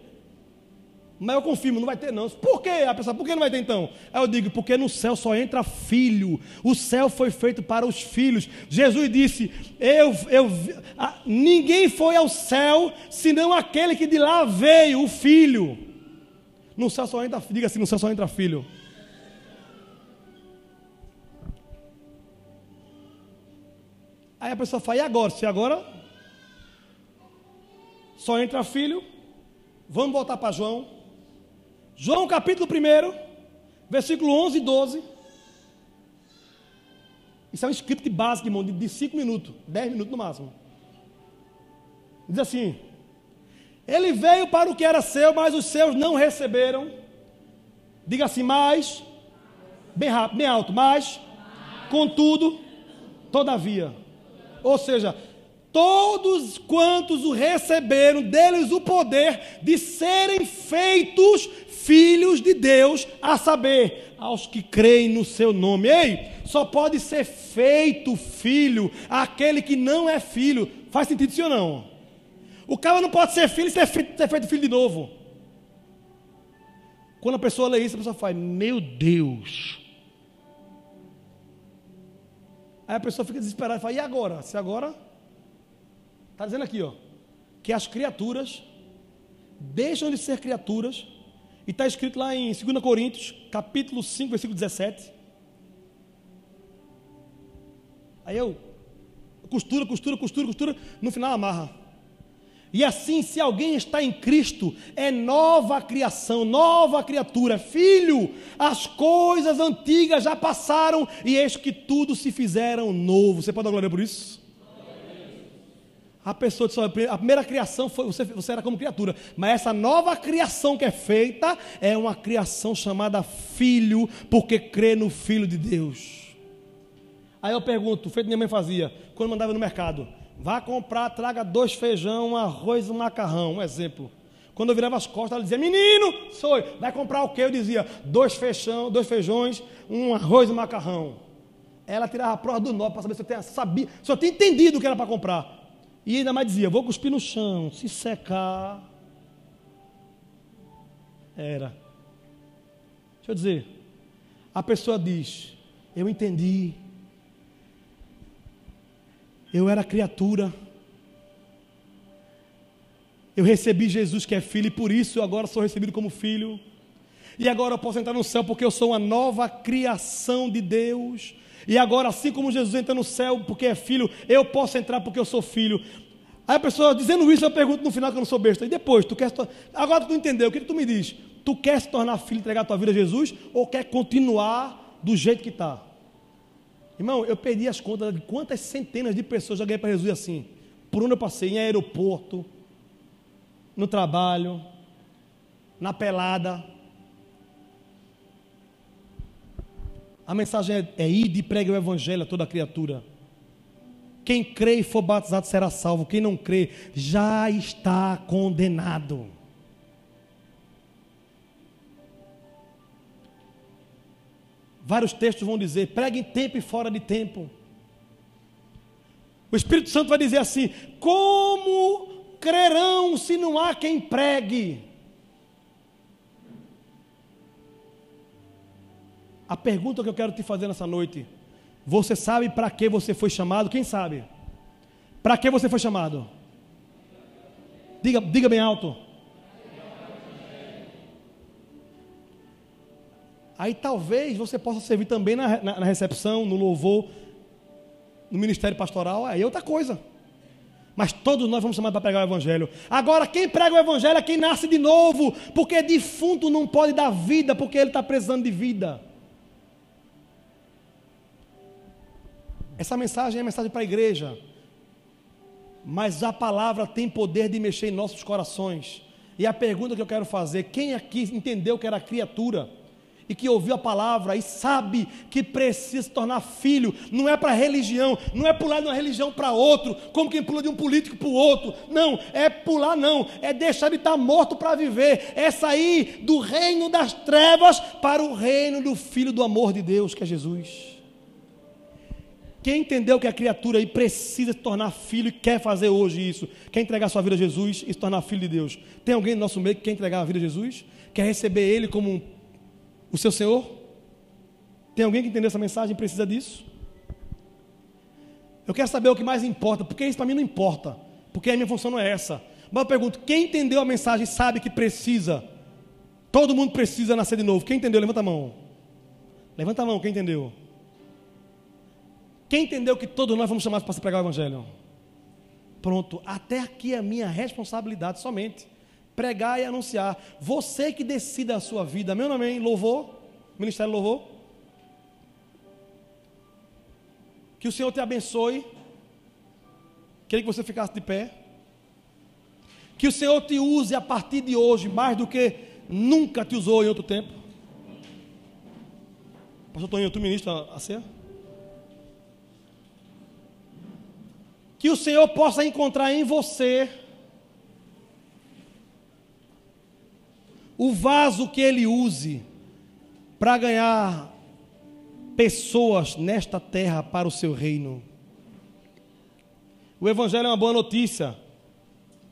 Mas eu confirmo, não vai ter não. Por quê? A pessoa, por que não vai ter então? Aí eu digo, porque no céu só entra filho. O céu foi feito para os filhos. Jesus disse: eu, eu, ninguém foi ao céu senão aquele que de lá veio, o filho. No céu só entra, diga assim, no céu só entra filho. Aí a pessoa fala, e agora? Se agora só entra filho, vamos voltar para João. João capítulo 1, versículo 11 e 12. Isso é um script básico, irmão, de 5 minutos, 10 minutos no máximo. Diz assim: Ele veio para o que era seu, mas os seus não receberam. Diga assim, mais, bem rápido, bem alto, mais, contudo, todavia. Ou seja, todos quantos o receberam, deles o poder de serem feitos filhos de Deus, a saber, aos que creem no seu nome. Ei, só pode ser feito filho aquele que não é filho. Faz sentido sim ou não? O cara não pode ser filho e ser feito filho de novo. Quando a pessoa lê isso, a pessoa fala: Meu Deus. Aí a pessoa fica desesperada e fala: E agora? Se agora. Está dizendo aqui, ó. Que as criaturas deixam de ser criaturas e está escrito lá em 2 Coríntios, capítulo 5, versículo 17. Aí eu costura, costura, costura, costura, no final amarra. E assim, se alguém está em Cristo, é nova criação, nova criatura. Filho, as coisas antigas já passaram e eis que tudo se fizeram novo. Você pode dar glória por isso? A pessoa a primeira criação foi você, você era como criatura, mas essa nova criação que é feita é uma criação chamada filho, porque crê no Filho de Deus. Aí eu pergunto, feito minha mãe fazia, quando mandava no mercado: vá comprar, traga dois feijão, um arroz um macarrão. Um exemplo. Quando eu virava as costas, ela dizia: Menino, sou, vai comprar o quê? Eu dizia: dois, feijão, dois feijões, um arroz e um macarrão. Ela tirava a prova do nó para saber se eu tinha, sabia, se eu tinha entendido o que era para comprar. E ainda mais dizia: Vou cuspir no chão, se secar. Era. Deixa eu dizer. A pessoa diz: Eu entendi. Eu era criatura. Eu recebi Jesus que é filho e por isso eu agora sou recebido como filho. E agora eu posso entrar no céu porque eu sou uma nova criação de Deus. E agora, assim como Jesus entra no céu porque é filho, eu posso entrar porque eu sou filho. Aí a pessoa dizendo isso, eu pergunto no final que eu não sou besta. E depois, tu quer agora tu entendeu, o que tu me diz? Tu quer se tornar filho, entregar a tua vida a Jesus ou quer continuar do jeito que está? Irmão, eu perdi as contas de quantas centenas de pessoas já ganhei para Jesus assim. Por onde eu passei? Em aeroporto, no trabalho, na pelada. A mensagem é, é ir e pregue o evangelho a toda criatura. Quem crê e for batizado será salvo. Quem não crê já está condenado. Vários textos vão dizer: pregue em tempo e fora de tempo. O Espírito Santo vai dizer assim: como crerão se não há quem pregue? A pergunta que eu quero te fazer nessa noite: você sabe para que você foi chamado? Quem sabe? Para que você foi chamado? Diga, diga bem alto. Aí talvez você possa servir também na, na, na recepção, no louvor, no ministério pastoral, aí é outra coisa. Mas todos nós vamos chamar para pregar o Evangelho. Agora, quem prega o Evangelho é quem nasce de novo, porque defunto não pode dar vida, porque ele está precisando de vida. Essa mensagem é mensagem para a igreja, mas a palavra tem poder de mexer em nossos corações. E a pergunta que eu quero fazer: quem aqui entendeu que era criatura? e que ouviu a palavra e sabe que precisa se tornar filho, não é para religião, não é pular de uma religião para outro, como quem pula de um político para o outro, não, é pular não, é deixar de estar morto para viver, é sair do reino das trevas para o reino do Filho do amor de Deus, que é Jesus. Quem entendeu que a criatura aí precisa se tornar filho e quer fazer hoje isso, quer entregar sua vida a Jesus e se tornar filho de Deus? Tem alguém no nosso meio que quer entregar a vida a Jesus? Quer receber Ele como um o seu Senhor? Tem alguém que entendeu essa mensagem e precisa disso? Eu quero saber o que mais importa, porque isso para mim não importa, porque a minha função não é essa. Mas eu pergunto: quem entendeu a mensagem sabe que precisa? Todo mundo precisa nascer de novo. Quem entendeu? Levanta a mão. Levanta a mão, quem entendeu? Quem entendeu que todos nós vamos chamados para se pregar o Evangelho? Pronto, até aqui é a minha responsabilidade somente pregar e anunciar. Você que decida a sua vida. Meu nome é Louvor, Ministério Louvor. Que o Senhor te abençoe. Queria que você ficasse de pé. Que o Senhor te use a partir de hoje mais do que nunca te usou em outro tempo. Pastor Toninho, tu ministra a ceia? Que o Senhor possa encontrar em você o vaso que ele use para ganhar pessoas nesta terra para o seu reino. O Evangelho é uma boa notícia,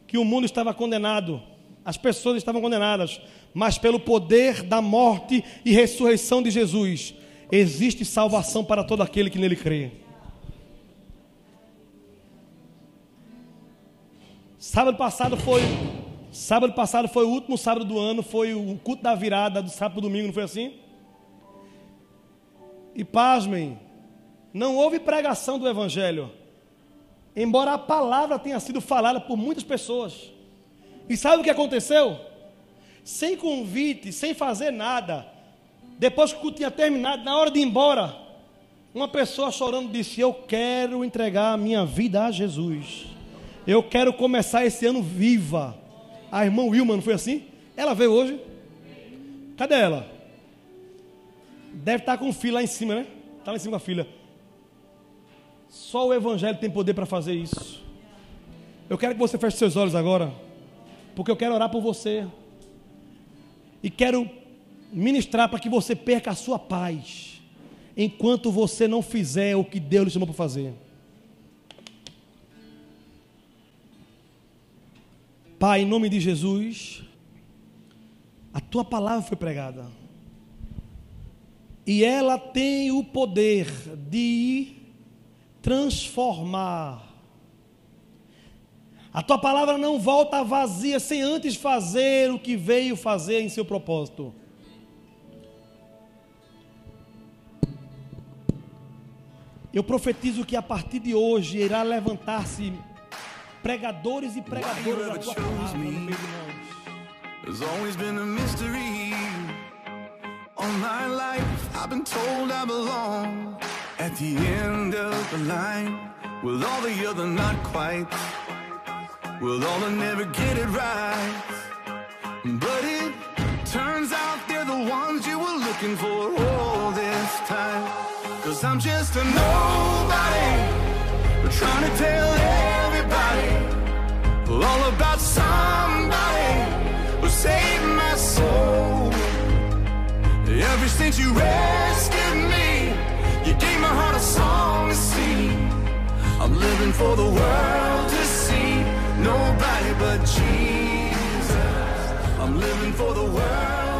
que o mundo estava condenado, as pessoas estavam condenadas, mas pelo poder da morte e ressurreição de Jesus, existe salvação para todo aquele que nele crê. Sábado passado foi Sábado passado foi o último sábado do ano, foi o culto da virada do sábado para domingo, não foi assim? E pasmem, não houve pregação do Evangelho, embora a palavra tenha sido falada por muitas pessoas. E sabe o que aconteceu? Sem convite, sem fazer nada, depois que o culto tinha terminado, na hora de ir embora, uma pessoa chorando disse: Eu quero entregar a minha vida a Jesus. Eu quero começar esse ano viva. A irmã Wilma, não foi assim? Ela veio hoje. Cadê ela? Deve estar com o filho lá em cima, né? Está lá em cima com a filha. Só o Evangelho tem poder para fazer isso. Eu quero que você feche seus olhos agora, porque eu quero orar por você. E quero ministrar para que você perca a sua paz, enquanto você não fizer o que Deus lhe chamou para fazer. Pai, em nome de Jesus, a tua palavra foi pregada. E ela tem o poder de transformar. A tua palavra não volta vazia sem antes fazer o que veio fazer em seu propósito. Eu profetizo que a partir de hoje irá levantar-se pregadores e pregadoras da tua palavra no meio de nós. There's always been a mystery. All my life, I've been told I belong at the end of the line with all the other not quite, with all the never get it right. But it turns out they're the ones you were looking for all this time. Cause I'm just a nobody. Trying to tell everybody all about somebody who saved my soul. Ever since you rescued me, you gave my heart a song to sing. I'm living for the world to see nobody but Jesus. I'm living for the world.